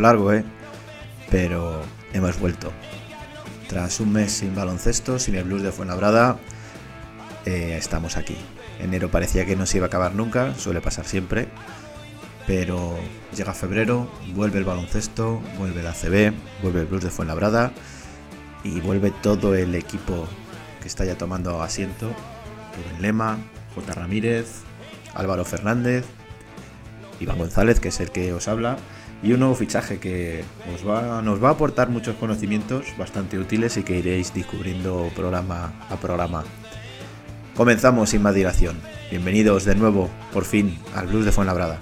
largo, ¿eh? Pero hemos vuelto. Tras un mes sin baloncesto, sin el blues de Fuenlabrada, eh, estamos aquí. Enero parecía que no se iba a acabar nunca, suele pasar siempre. Pero llega febrero, vuelve el baloncesto, vuelve la CB, vuelve el blues de Fuenlabrada y vuelve todo el equipo que está ya tomando asiento. Rubén Lema, J. Ramírez, Álvaro Fernández, Iván González, que es el que os habla, y un nuevo fichaje que os va, nos va a aportar muchos conocimientos bastante útiles y que iréis descubriendo programa a programa. Comenzamos sin más dilación. Bienvenidos de nuevo, por fin, al Blues de Fuenlabrada.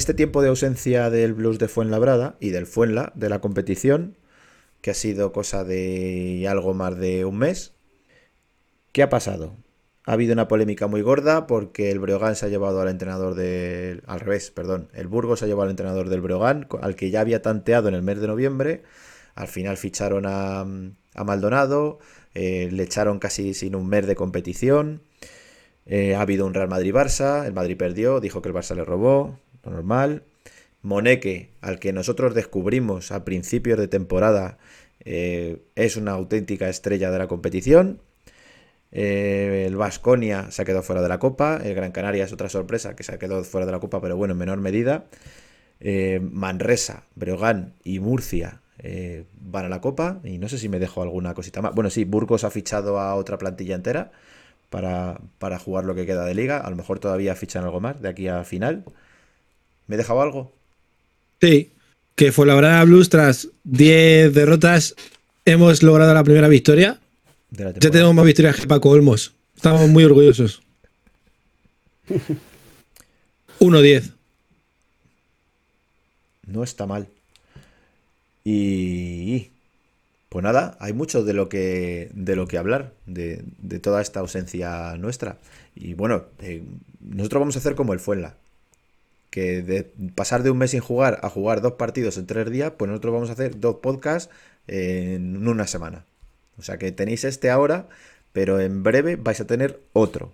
Este tiempo de ausencia del blues de Fuenlabrada y del Fuenla, de la competición, que ha sido cosa de algo más de un mes, ¿qué ha pasado? Ha habido una polémica muy gorda porque el Breogán se ha llevado al entrenador del... Al revés, perdón. El Burgos se ha llevado al entrenador del Breogán, al que ya había tanteado en el mes de noviembre. Al final ficharon a, Maldonado, eh, le echaron casi sin un mes de competición. Eh, ha habido un Real Madrid-Barça, el Madrid perdió, dijo que el Barça le robó, normal. Moneque, al que nosotros descubrimos a principios de temporada, eh, es una auténtica estrella de la competición. Eh, el Vasconia se ha quedado fuera de la Copa. El Gran Canaria es otra sorpresa que se ha quedado fuera de la Copa, pero bueno, en menor medida. Eh, Manresa, Breogán y Murcia van a la Copa. Y no sé si me dejo alguna cosita más. Bueno, sí, Burgos ha fichado a otra plantilla entera para, para jugar lo que queda de liga. A lo mejor todavía fichan algo más de aquí a final. ¿Me he dejado algo? Sí, que fue la verdad Blues tras 10 derrotas hemos logrado la primera victoria. Ya tenemos más victorias que Paco Olmos. Estamos muy orgullosos. 1-10. No está mal. Y pues nada, hay mucho de lo que de lo que hablar, de, toda esta ausencia nuestra. Y bueno, eh, nosotros vamos a hacer como el Fuenla. Que de pasar de un mes sin jugar a jugar dos partidos en tres días, pues nosotros vamos a hacer dos podcasts en una semana. O sea que tenéis este ahora, pero en breve vais a tener otro.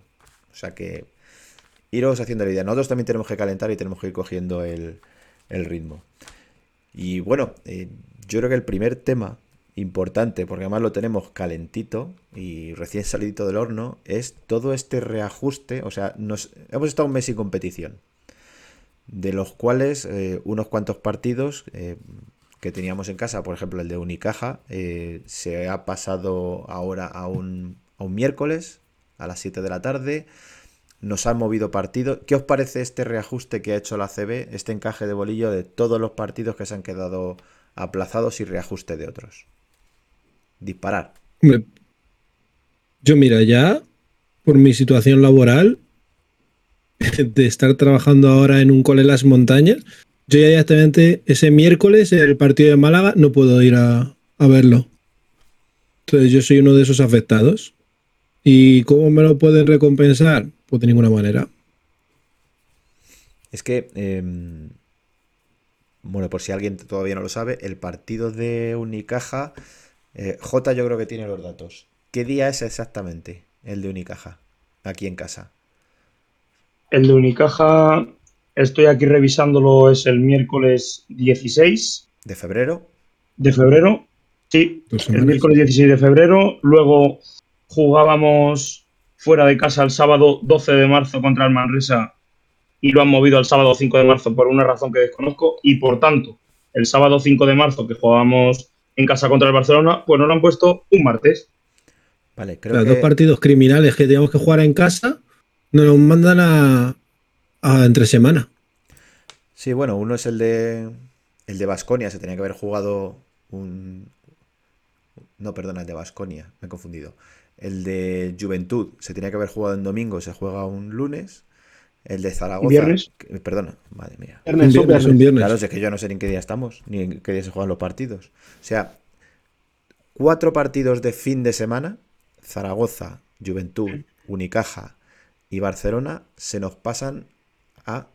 O sea que iros haciendo la idea. Nosotros también tenemos que calentar y tenemos que ir cogiendo el, ritmo. Y bueno, eh, yo creo que el primer tema importante, porque además lo tenemos calentito y recién salido del horno, es todo este reajuste. O sea, hemos estado un mes sin competición, de los cuales eh, unos cuantos partidos eh, que teníamos en casa, por ejemplo el de Unicaja, eh, se ha pasado ahora a un, a un miércoles a las 7 de la tarde. Nos han movido partidos. ¿Qué os parece este reajuste que ha hecho la CB, este encaje de bolillo de todos los partidos que se han quedado aplazados y reajuste de otros? Disparar. Yo mira, ya por mi situación laboral, de estar trabajando ahora en un cole en las montañas, yo ya directamente ese miércoles, el partido de Málaga, no puedo ir a, verlo. Entonces yo soy uno de esos afectados. ¿Y cómo me lo pueden recompensar? Pues de ninguna manera. Es que, em, bueno, por si alguien todavía no lo sabe, el partido de Unicaja, eh, J yo creo que tiene los datos. ¿Qué día es exactamente el de Unicaja? Aquí en casa. El de Unicaja Estoy aquí revisándolo, es el miércoles 16. ¿De febrero? De febrero, sí. El miércoles 16 de febrero. Luego jugábamos fuera de casa el sábado 12 de marzo contra el Manresa y lo han movido al sábado 5 de marzo por una razón que desconozco. Y por tanto, el sábado 5 de marzo que jugábamos en casa contra el Barcelona, pues nos lo han puesto un martes. Vale, creo Los dos partidos criminales que teníamos que jugar en casa nos los mandan a, entre semana. Sí, bueno, uno es el de el de Basconia, se tenía que haber jugado un no, perdona, el de Basconia, me he confundido. El de Juventud se tenía que haber jugado en domingo, se juega un lunes. El de Zaragoza. ¿Viernes? perdona, madre mía. Viernes, viernes. Claro, es que yo no sé ni en qué día estamos, ni en qué día se juegan los partidos. O sea, cuatro partidos de fin de semana: Zaragoza, Juventud, Unicaja y Barcelona se nos pasan a,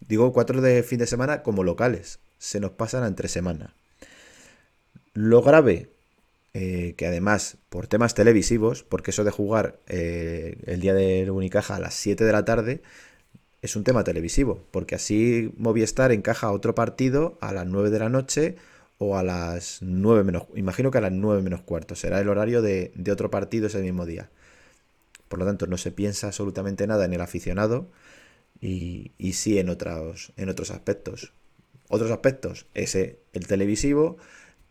digo, cuatro de fin de semana como locales. Se nos pasan a entre semana. Lo grave, eh, que además por temas televisivos, porque eso de jugar eh, el día de Unicaja a las 7 de la tarde es un tema televisivo, porque así Movistar encaja otro partido a las 9 de la noche o a las 9 menos, imagino que a las 9 menos cuarto, será el horario de, de otro partido ese mismo día. Por lo tanto, no se piensa absolutamente nada en el aficionado, y, sí en otros, en otros aspectos. Otros aspectos, ese, el televisivo,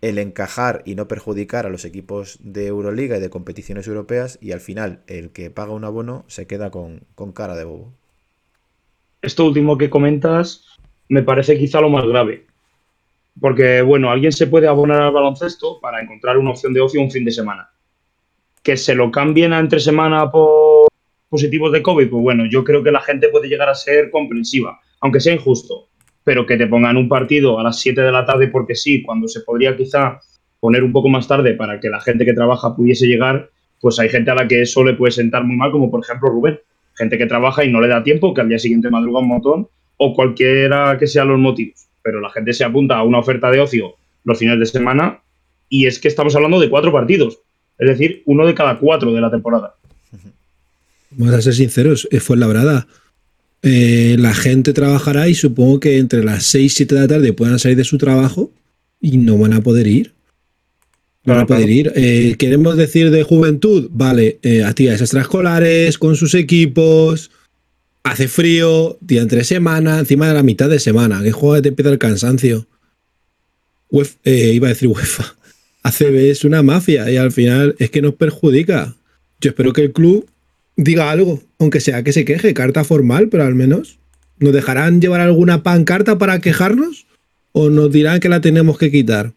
el encajar y no perjudicar a los equipos de Euroliga y de competiciones europeas y al final el que paga un abono se queda con, con cara de bobo. Esto último que comentas me parece quizá lo más grave. Porque, bueno, alguien se puede abonar al baloncesto para encontrar una opción de ocio un fin de semana. Que se lo cambien a entre semana por positivos de COVID, pues bueno, yo creo que la gente puede llegar a ser comprensiva, aunque sea injusto, pero que te pongan un partido a las 7 de la tarde porque sí, cuando se podría quizá poner un poco más tarde para que la gente que trabaja pudiese llegar, pues hay gente a la que eso le puede sentar muy mal, como por ejemplo Rubén, gente que trabaja y no le da tiempo, que al día siguiente madruga un montón, o cualquiera que sean los motivos, pero la gente se apunta a una oferta de ocio los fines de semana y es que estamos hablando de cuatro partidos, es decir, uno de cada cuatro de la temporada. Vamos a ser sinceros, fue labrada. Eh, la gente trabajará y supongo que entre las 6 y 7 de la tarde puedan salir de su trabajo y no van a poder ir. Van a poder ir. Eh, queremos decir de juventud, vale, eh, actividades extraescolares con sus equipos. Hace frío, día entre semana, encima de la mitad de semana. ¿Qué juego te empieza el cansancio? Eh, iba a decir UEFA. ACB es una mafia y al final es que nos perjudica. Yo espero que el club diga algo, aunque sea que se queje, carta formal, pero al menos nos dejarán llevar alguna pancarta para quejarnos o nos dirán que la tenemos que quitar.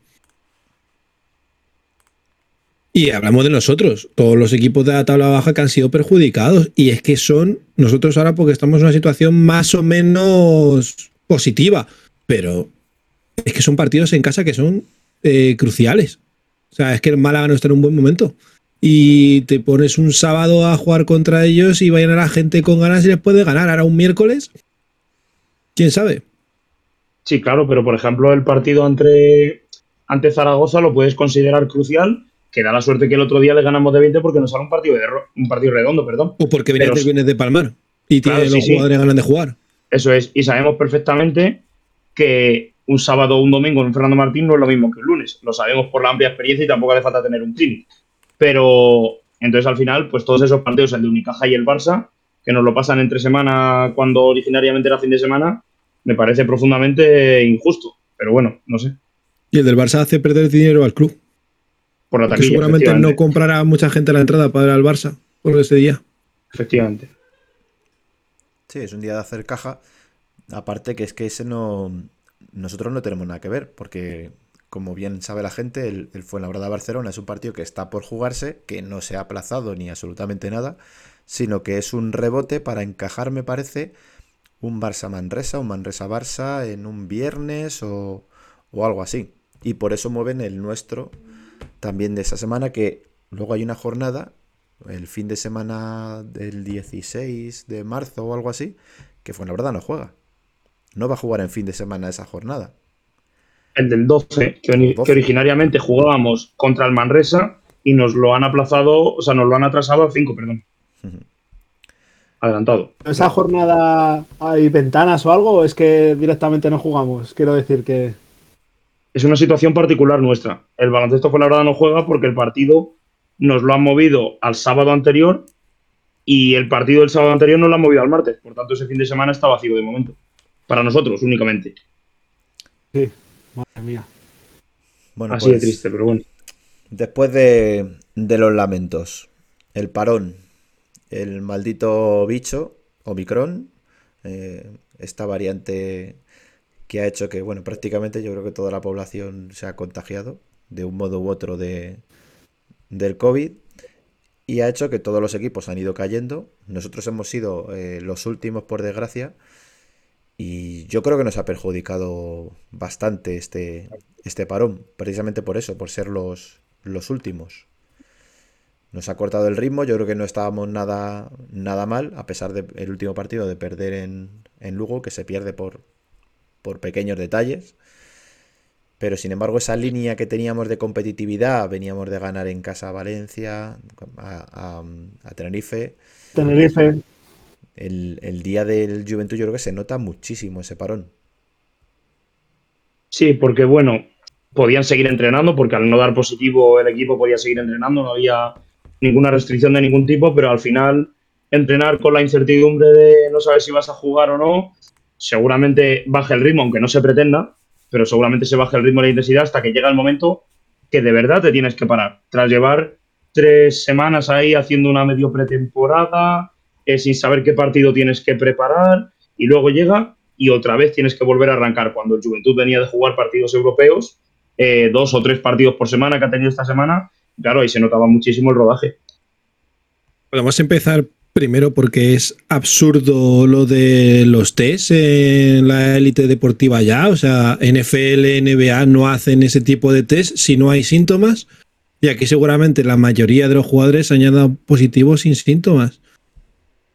Y hablamos de nosotros, todos los equipos de la tabla baja que han sido perjudicados. Y es que son nosotros ahora porque estamos en una situación más o menos positiva. Pero es que son partidos en casa que son eh, cruciales. O sea, es que el Málaga no está en un buen momento. Y te pones un sábado a jugar contra ellos y vayan a la gente con ganas y les puede ganar. Ahora un miércoles, quién sabe. Sí, claro, pero por ejemplo, el partido entre, ante Zaragoza lo puedes considerar crucial que da la suerte que el otro día le ganamos de 20 porque nos sale un partido, de, un partido redondo, perdón. O porque vienes, de Palmar y tiene los jugadores ganan de jugar. Eso es, y sabemos perfectamente que un sábado o un domingo en Fernando Martín no es lo mismo que un lunes. Lo sabemos por la amplia experiencia y tampoco hace falta tener un clinic. Pero entonces al final, pues todos esos partidos, el de Unicaja y el Barça, que nos lo pasan entre semana cuando originariamente era fin de semana, me parece profundamente injusto. Pero bueno, no sé. Y el del Barça hace perder dinero al club por la taquilla. seguramente no comprará mucha gente la entrada para ir al Barça por ese día. Efectivamente. Sí, es un día de hacer caja. Aparte que es que ese no. Nosotros no tenemos nada que ver, porque como bien sabe la gente, el, el Fuenlabrada-Barcelona es un partido que está por jugarse, que no se ha aplazado ni absolutamente nada, sino que es un rebote para encajar, me parece, un Barça-Manresa, un Manresa-Barça en un viernes o, o algo así. Y por eso mueven el nuestro también de esa semana que luego hay una jornada, el fin de semana del 16 de marzo o algo así, que fue la verdad no juega. No va a jugar en fin de semana esa jornada. El del 12, que, originariamente jugábamos contra el Manresa y nos lo han aplazado, o sea, nos lo han atrasado al 5, perdón. Adelantado. ¿Esa jornada hay ventanas o algo? ¿O es que directamente no jugamos? Quiero decir que es una situación particular nuestra. El baloncesto con la verdad no juega porque el partido nos lo han movido al sábado anterior y el partido del sábado anterior nos lo han movido al martes. Por tanto, ese fin de semana está vacío de momento. Para nosotros únicamente. Sí, madre mía. Bueno, Así de pues, triste, pero bueno. Después de, los lamentos, el parón, el maldito bicho, Omicron, eh, esta variante que ha hecho que, bueno, prácticamente yo creo que toda la población se ha contagiado de un modo u otro de, del COVID y ha hecho que todos los equipos han ido cayendo. Nosotros hemos sido eh, los últimos, por desgracia, y yo creo que nos ha perjudicado bastante este, este parón, precisamente por eso, por ser los, los últimos. Nos ha cortado el ritmo, yo creo que no estábamos nada, nada mal, a pesar del último partido de perder en, en Lugo, que se pierde por, por pequeños detalles. Pero sin embargo, esa línea que teníamos de competitividad, veníamos de ganar en casa a Valencia, a, Tenerife. Tenerife. El, día del Juventud, yo creo que se nota muchísimo ese parón. Sí, porque bueno, podían seguir entrenando, porque al no dar positivo el equipo podía seguir entrenando, no había ninguna restricción de ningún tipo, pero al final entrenar con la incertidumbre de no saber si vas a jugar o no, seguramente baje el ritmo, aunque no se pretenda, pero seguramente se baje el ritmo y la intensidad hasta que llega el momento que de verdad te tienes que parar. Tras llevar tres semanas ahí haciendo una medio pretemporada, eh, sin saber qué partido tienes que preparar, y luego llega y otra vez tienes que volver a arrancar. Cuando el Juventud venía de jugar partidos europeos, eh, dos o tres partidos por semana que ha tenido esta semana, claro, ahí se notaba muchísimo el rodaje. Podemos empezar Primero porque es absurdo lo de los test en la élite deportiva ya. O sea, NFL, NBA no hacen ese tipo de test si no hay síntomas. Y aquí seguramente la mayoría de los jugadores han dado positivos sin síntomas.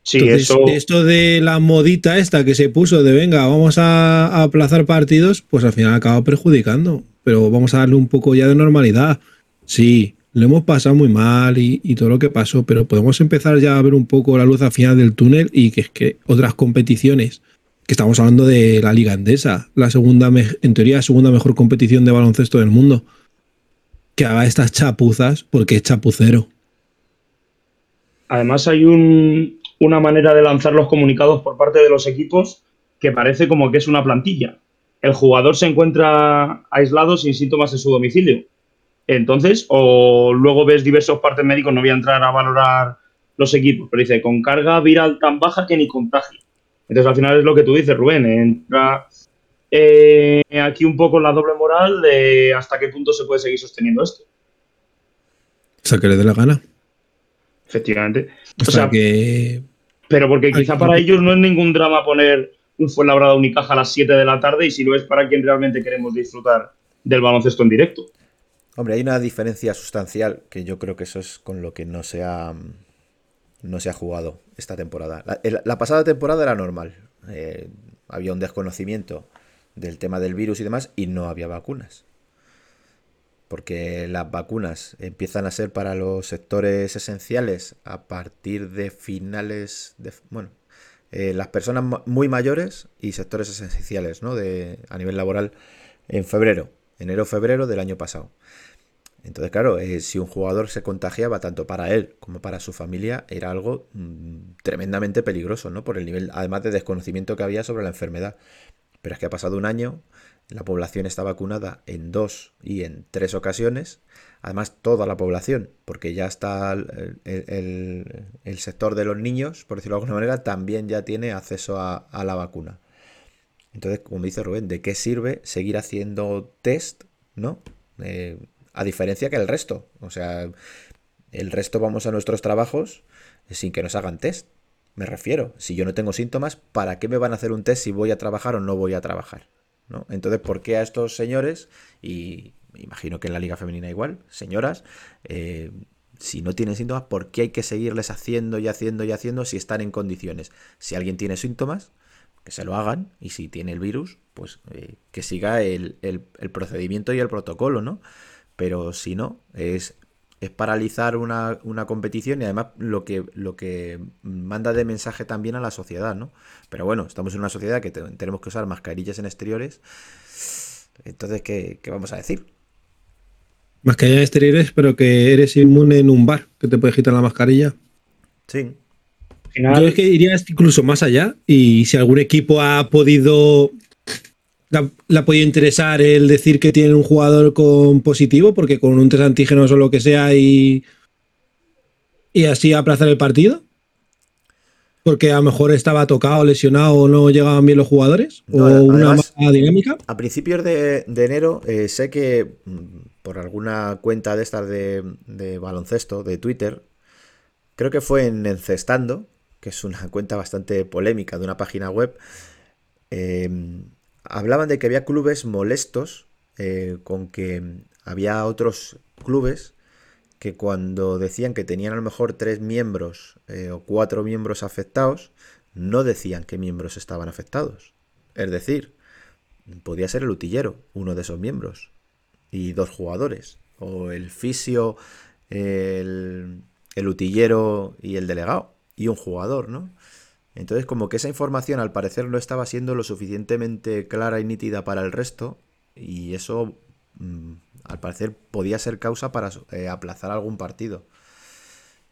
Sí, eso... Esto de la modita esta que se puso de venga, vamos a, aplazar partidos, pues al final acaba perjudicando. Pero vamos a darle un poco ya de normalidad. Sí, lo hemos pasado muy mal y, todo lo que pasó, pero podemos empezar ya a ver un poco la luz al final del túnel y que es que otras competiciones, que estamos hablando de la Liga Andesa, la segunda, en teoría, la segunda mejor competición de baloncesto del mundo. que haga estas chapuzas porque es chapucero. Además hay un, una manera de lanzar los comunicados por parte de los equipos que parece como que es una plantilla. El jugador se encuentra aislado sin síntomas en su domicilio. Entonces, o luego ves diversos partes médicos, no voy a entrar a valorar los equipos, pero dice, con carga viral tan baja que ni contagia. Entonces, al final es lo que tú dices, Rubén, entra eh, aquí un poco la doble moral de hasta qué punto se puede seguir sosteniendo esto. O sea, que le dé la gana. Efectivamente. O, sea, que. Pero porque quizá para ellos no es ningún drama poner un Fuenlabrada Unicaja a las 7 de la tarde y si lo es para quien realmente queremos disfrutar del baloncesto en directo. Hombre, hay una diferencia sustancial que yo creo que eso es con lo que no se ha, no se ha jugado esta temporada. La, pasada temporada era normal. Eh, había un desconocimiento del tema del virus y demás y no había vacunas. Porque las vacunas empiezan a ser para los sectores esenciales a partir de finales de... Bueno, eh, las personas muy mayores y sectores esenciales ¿no? de, a nivel laboral en febrero, enero-febrero del año pasado. Entonces, claro, eh, si un jugador se contagiaba tanto para él como para su familia, era algo mm, tremendamente peligroso, ¿no? Por el nivel, además de desconocimiento que había sobre la enfermedad. Pero es que ha pasado un año, la población está vacunada en dos y en tres ocasiones, además toda la población, porque ya está el, sector de los niños, por decirlo de alguna manera, también ya tiene acceso a, la vacuna. Entonces, como dice Rubén, ¿de qué sirve seguir haciendo test, ¿no? Eh, a diferencia que el resto. O sea, el resto vamos a nuestros trabajos sin que nos hagan test. Me refiero, si yo no tengo síntomas, ¿para qué me van a hacer un test si voy a trabajar o no voy a trabajar? Entonces, ¿por qué a estos señores, y imagino que en la liga femenina igual, señoras, eh, si no tienen síntomas, ¿por qué hay que seguirles haciendo y haciendo y haciendo si están en condiciones? Si alguien tiene síntomas, que se lo hagan, y si tiene el virus, pues eh, que siga el, el procedimiento y el protocolo, ¿no? pero si no, es, es paralizar una, competición y además lo que, lo que manda de mensaje también a la sociedad, ¿no? Pero bueno, estamos en una sociedad que tenemos que usar mascarillas en exteriores, entonces, ¿qué, vamos a decir? Mascarillas en exteriores, pero que eres inmune en un bar, que te puedes quitar la mascarilla. Sí. Yo es que iría incluso más allá y si algún equipo ha podido le ha podido interesar el decir que tiene un jugador con positivo, porque con un test antígenos o lo que sea y, y así aplazar el partido? Porque a lo mejor estaba tocado, lesionado o no llegaban bien los jugadores. o una mala dinámica. A principios de, enero eh, sé que mm, por alguna cuenta de estas de, de, baloncesto, de Twitter, creo que fue en Encestando, que es una cuenta bastante polémica de una página web, eh, hablaban de que había clubes molestos eh, con que había otros clubes que cuando decían que tenían a lo mejor tres miembros eh, o cuatro miembros afectados, no decían qué miembros estaban afectados. Es decir, podía ser el utillero, uno de esos miembros, y dos jugadores, o el fisio, el, el utillero y el delegado, y un jugador, ¿no? Entonces, como que esa información al parecer no estaba siendo lo suficientemente clara y nítida para el resto, y eso mm, al parecer podía ser causa para eh, aplazar algún partido.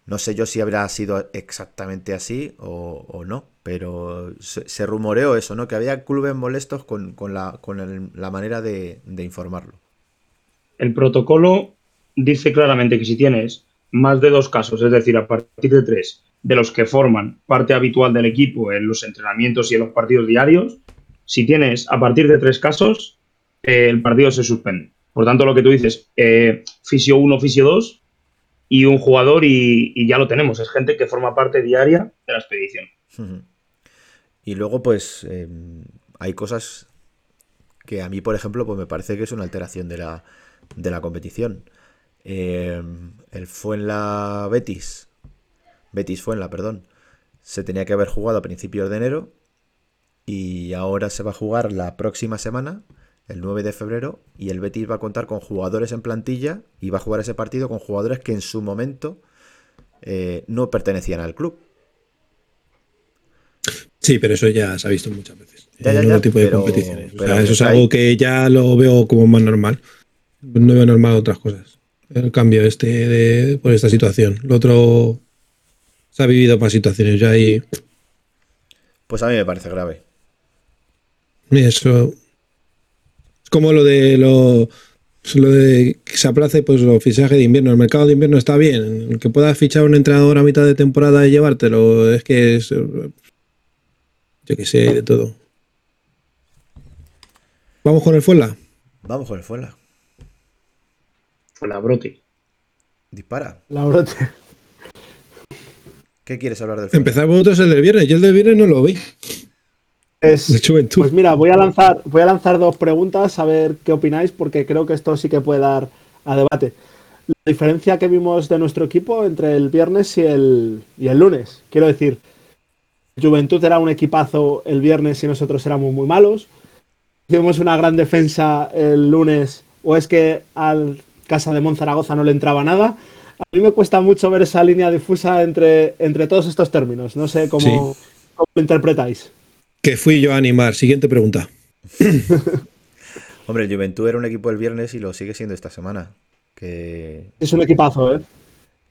No sé yo si habrá sido exactamente así o, no, pero se, rumoreó eso, ¿no? Que había clubes molestos con, la, con la, manera de, de informarlo. El protocolo dice claramente que si tienes más de dos casos, es decir, a partir de tres, de los que forman parte habitual del equipo en los entrenamientos y en los partidos diarios, si tienes a partir de tres casos, eh, el partido se suspende. Por tanto, lo que tú dices, eh, fisio 1, fisio 2 y un jugador y, ya lo tenemos. Es gente que forma parte diaria de la expedición. Y luego, pues, em, hay cosas que a mí, por ejemplo, pues me parece que es una alteración de la, de la competición. Eh, el la Betis Betis fue en la, perdón, se tenía que haber jugado a principios de enero y ahora se va a jugar la próxima semana, el 9 de febrero, y el Betis va a contar con jugadores en plantilla y va a jugar ese partido con jugadores que en su momento eh, no pertenecían al club. Sí, pero eso ya se ha visto muchas veces. en otro tipo de competiciones. eso es algo que ya lo veo como más normal. No veo normal otras cosas. el cambio este de, por esta situación. Lo otro se ha vivido para situaciones ya y Pues a mí me parece grave. eso es como lo de lo, lo de que se aplace pues los fichajes de invierno. El mercado de invierno está bien. Que puedas fichar un entrenador a mitad de temporada y llevártelo, es que es yo que sé, de todo. Vamos con el Fuenla. Vamos con el Fuenla. Fue la brote. Dispara. La brote. ¿Qué quieres hablar del Fuenla? Empezar vosotros el del viernes. Yo el del viernes no lo vi. Es, De Juventud. Pues mira, voy a lanzar, voy a lanzar dos preguntas a ver qué opináis, porque creo que esto sí que puede dar a debate. La diferencia que vimos de nuestro equipo entre el viernes y el, y el lunes. Quiero decir, Juventud era un equipazo el viernes y nosotros éramos muy malos. Hicimos una gran defensa el lunes, o es que al Casa de Monzaragoza no le entraba nada. A mí me cuesta mucho ver esa línea difusa entre, entre todos estos términos. No sé cómo, cómo lo interpretáis. Que fui yo a animar. Siguiente pregunta. Hombre, el Juventud era un equipo el viernes y lo sigue siendo esta semana. Que Es un equipazo, ¿eh?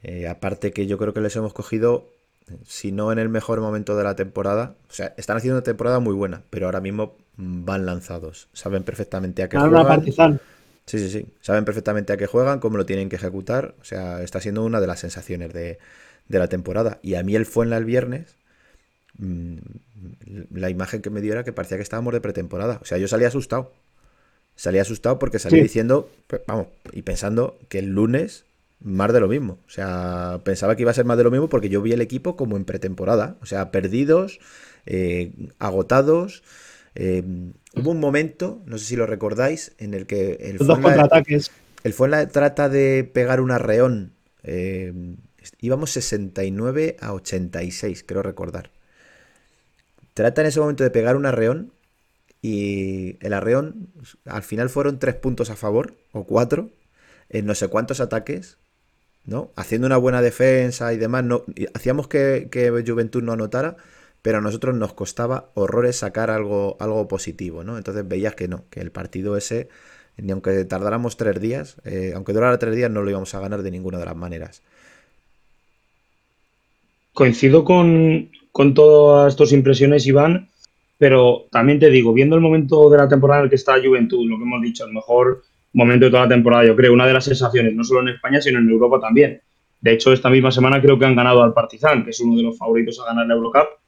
eh, aparte que yo creo que les hemos cogido, si no en el mejor momento de la temporada, o sea, están haciendo una temporada muy buena, pero ahora mismo mm, van lanzados. Saben perfectamente a qué. Partizan. Sí, sí, sí. Saben perfectamente a qué juegan, cómo lo tienen que ejecutar. O sea, está siendo una de las sensaciones de, de la temporada. Y a mí el Fuenla el viernes, mm, la imagen que me dio era que parecía que estábamos de pretemporada. O sea, yo salí asustado. Salí asustado porque salí Sí. diciendo, pues, vamos, y pensando que el lunes más de lo mismo. O sea, pensaba que iba a ser más de lo mismo porque yo vi el equipo como en pretemporada. O sea, perdidos, eh, agotados. Eh, hubo un momento, no sé si lo recordáis, en el que el Los dos Fuenla- contraataques. el Fuenla trata de pegar un arreón. eh, íbamos 69 a 86, creo recordar. Trata en ese momento de pegar un arreón y el arreón al final fueron tres puntos a favor o cuatro en no sé cuántos ataques, ¿no? Haciendo una buena defensa y demás. No, hacíamos que, que Juventud no anotara, pero a nosotros nos costaba horrores sacar algo, algo positivo, ¿no? Entonces veías que no, que el partido ese, ni aunque tardáramos tres días, eh, aunque durara tres días, no lo íbamos a ganar de ninguna de las maneras. Coincido con, con todas tus impresiones, Iván, pero también te digo, viendo el momento de la temporada en el que está Juventud, lo que hemos dicho, el mejor momento de toda la temporada, yo creo, una de las sensaciones, no solo en España, sino en Europa también. De hecho, esta misma semana creo que han ganado al Partizan, que es uno de los favoritos a ganar la Eurocup.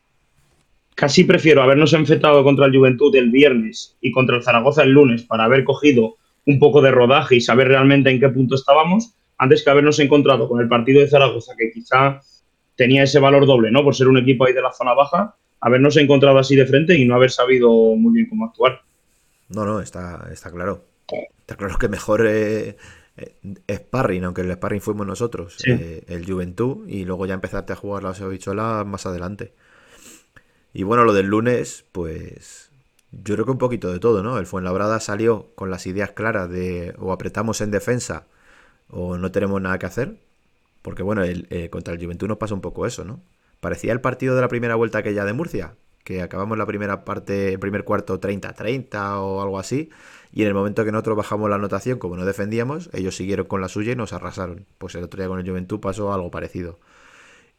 Casi prefiero habernos enfrentado contra el Juventud el viernes y contra el Zaragoza el lunes para haber cogido un poco de rodaje y saber realmente en qué punto estábamos, antes que habernos encontrado con el partido de Zaragoza, que quizá tenía ese valor doble, ¿no? Por ser un equipo ahí de la zona baja, habernos encontrado así de frente y no haber sabido muy bien cómo actuar. No, no, está, está claro. Está claro que mejor eh, eh, sparring, aunque el sparring fuimos nosotros, Sí. eh, el Juventud, y luego ya empezarte a jugar la bichola más adelante. Y bueno, lo del lunes, pues yo creo que un poquito de todo, ¿no? El Fuenlabrada salió con las ideas claras de o apretamos en defensa o no tenemos nada que hacer. Porque bueno, el, eh, contra el Juventud nos pasa un poco eso, ¿no? Parecía el partido de la primera vuelta aquella de Murcia, que acabamos la primera parte, el primer cuarto 30-30 o algo así, y en el momento que nosotros bajamos la anotación, como no defendíamos, ellos siguieron con la suya y nos arrasaron. Pues el otro día con el Juventud pasó algo parecido.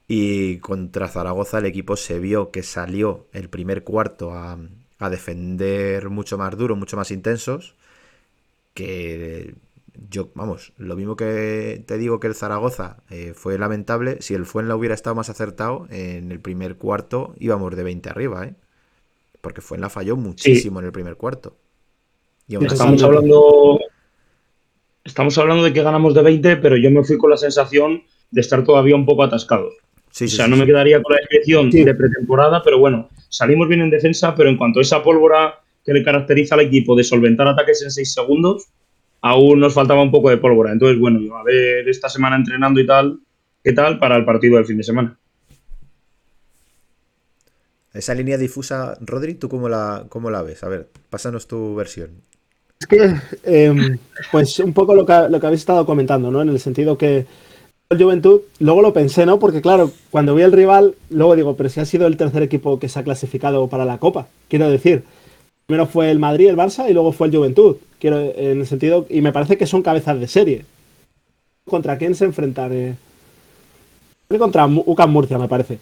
Y contra Zaragoza el equipo se vio que salió el primer cuarto a, a defender mucho más duro, mucho más intensos, que yo, vamos, lo mismo que te digo que el Zaragoza eh, fue lamentable, si el Fuenla hubiera estado más acertado, en el primer cuarto íbamos de 20 arriba, ¿eh? Porque Fuenla falló muchísimo en el primer cuarto. Y aún así- Estamos hablando, estamos hablando de que ganamos de 20, pero yo me fui con la sensación de estar todavía un poco atascados. Sí, O sea, sí, no sí. me quedaría con la descripción Sí. de pretemporada, pero bueno, salimos bien en defensa, pero en cuanto a esa pólvora que le caracteriza al equipo de solventar ataques en 6 segundos, aún nos faltaba un poco de pólvora. Entonces, bueno, yo a ver esta semana entrenando y tal, ¿qué tal para el partido del fin de semana? Esa línea difusa, Rodri, ¿tú cómo la, cómo la ves? A ver, pásanos tu versión. Es que, eh, pues un poco lo que, lo que habéis estado comentando, ¿no? En el sentido que el Juventud, luego lo pensé, ¿no? Porque claro, cuando vi el rival, luego digo, pero si ha sido el tercer equipo que se ha clasificado para la Copa, quiero decir. Primero fue el Madrid, el Barça y luego fue el Juventud. Quiero, en el sentido, y me parece que son cabezas de serie. contra quién se enfrentan. Eh, contra UCAM Murcia, me parece. Es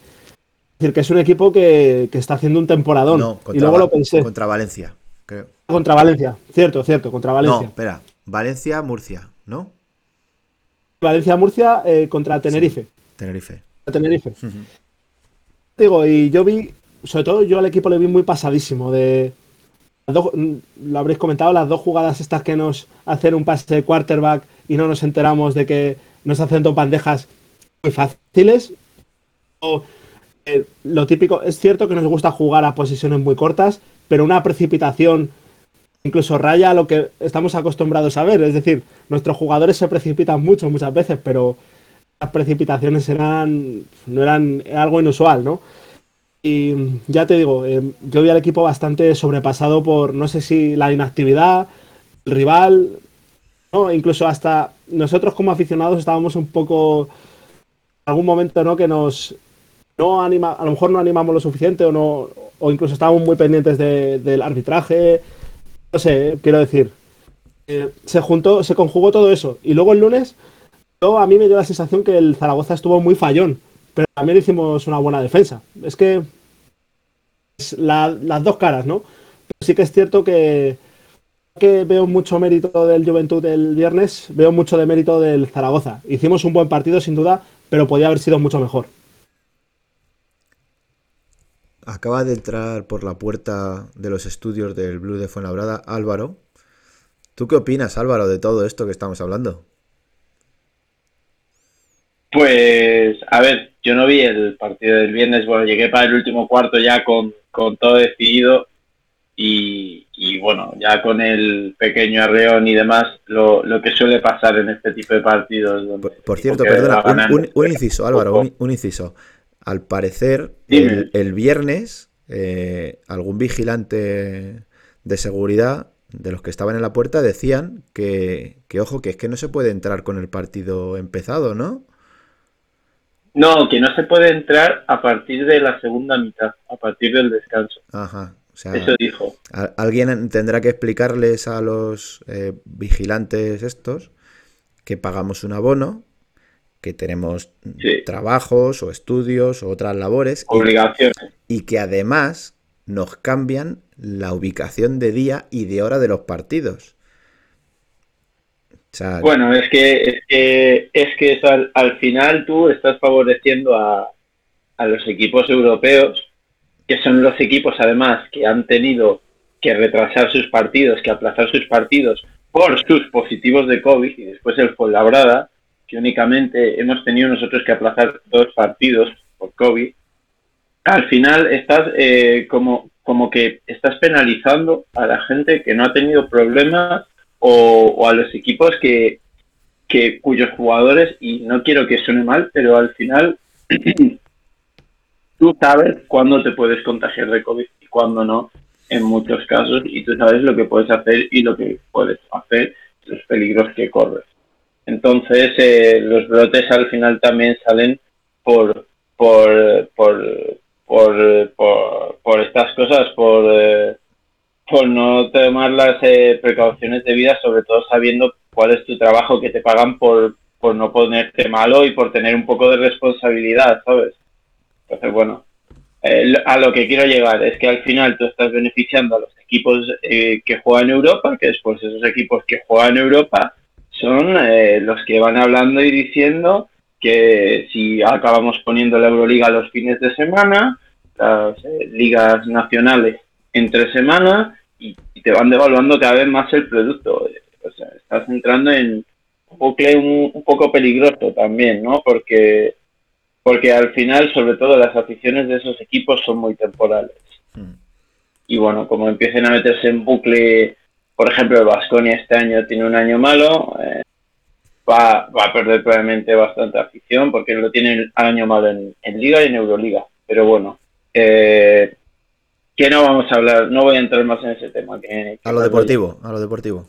decir, que es un equipo que, está haciendo un temporadón. No, y luego lo pensé. Contra Valencia, creo. Contra Valencia, cierto, cierto, contra Valencia. No, espera, Valencia, Murcia, ¿no? Valencia, Murcia eh, contra Tenerife. Tenerife. Tenerife. Digo, y yo vi, sobre todo yo al equipo le vi muy pasadísimo de... lo habréis comentado, las dos jugadas estas que nos hacen un pase de quarterback y no nos enteramos de que nos hacen dos bandejas muy fáciles. Eh, lo típico, es cierto que nos gusta jugar a posiciones muy cortas, pero una precipitación incluso raya lo que estamos acostumbrados a ver. Es decir, nuestros jugadores se precipitan mucho muchas veces, pero las precipitaciones eran, no eran algo inusual, ¿no? Y ya te digo, eh, yo vi al equipo bastante sobrepasado por, no sé si la inactividad, el rival, ¿no? incluso hasta nosotros como aficionados estábamos un poco, algún momento, ¿no? Que nos, no anima, a lo mejor no animamos lo suficiente o no, o incluso estábamos muy pendientes del arbitraje, no sé, quiero decir, eh, se juntó, se conjugó todo eso. Y luego el lunes, a mí me dio la sensación que el Zaragoza estuvo muy fallón, pero también hicimos una buena defensa. Es que es las dos caras, ¿no? Pero sí que es cierto que, que veo mucho mérito del Juventud del viernes, veo mucho de mérito del Zaragoza. Hicimos un buen partido, sin duda, pero podía haber sido mucho mejor. Acaba de entrar por la puerta de los estudios del Blue de Fuenlabrada Álvaro. ¿Tú qué opinas, Álvaro, de todo esto que estamos hablando? Pues, a ver, yo no vi el partido del viernes. Bueno, llegué para el último cuarto ya con, todo decidido. Y, bueno, ya con el pequeño arreón y demás, lo, que suele pasar en este tipo de partidos. por, cierto, perdona, un, inciso, Álvaro, un, inciso. Al parecer, el, viernes, eh, algún vigilante de seguridad de los que estaban en la puerta decían que, que, ojo, que es que no se puede entrar con el partido empezado, ¿no? No, que no se puede entrar a partir de la segunda mitad, a partir del descanso. Ajá. Eso dijo. Alguien tendrá que explicarles a los eh, vigilantes estos que pagamos un abono que tenemos trabajos o estudios o otras labores. Obligaciones. Y, que además nos cambian la ubicación de día y de hora de los partidos. bueno, es que es que, es que al, final tú estás favoreciendo a, a los equipos europeos, que son los equipos además que han tenido que retrasar sus partidos, que aplazar sus partidos por sus positivos de COVID y después el Fuenlabrada, únicamente hemos tenido nosotros que aplazar dos partidos por COVID, al final estás eh, como, como que estás penalizando a la gente que no ha tenido problemas o, a los equipos que, que cuyos jugadores, y no quiero que suene mal, pero al final tú sabes cuándo te puedes contagiar de COVID y cuándo no, en muchos casos, y tú sabes lo que puedes hacer y lo que puedes hacer, los peligros que corres. Entonces, eh, los brotes al final también salen por, por, por, por, por, estas cosas, por, eh, por no tomar las eh, precauciones debidas, sobre todo sabiendo cuál es tu trabajo, que te pagan por, por no ponerte malo y por tener un poco de responsabilidad, ¿sabes? Entonces, bueno, a lo que quiero llegar es que al final tú estás beneficiando a los equipos que juegan en Europa, que después esos equipos que juegan en Europa son eh, los que van hablando y diciendo que si acabamos poniendo la Euroliga los fines de semana, las eh, ligas nacionales entre semana y, te van devaluando cada vez más el producto. O sea, estás entrando en un bucle un, poco peligroso también, ¿no? Porque, porque al final, sobre todo, las aficiones de esos equipos son muy temporales. Hmm. Y bueno, como empiecen a meterse en bucle por ejemplo, el Vasconia este año tiene un año malo, eh, va, a perder probablemente bastante afición porque lo tiene el año malo en, Liga y en Euroliga. Pero bueno, eh, que no vamos a hablar, no voy a entrar más en ese tema. a lo deportivo, a lo deportivo.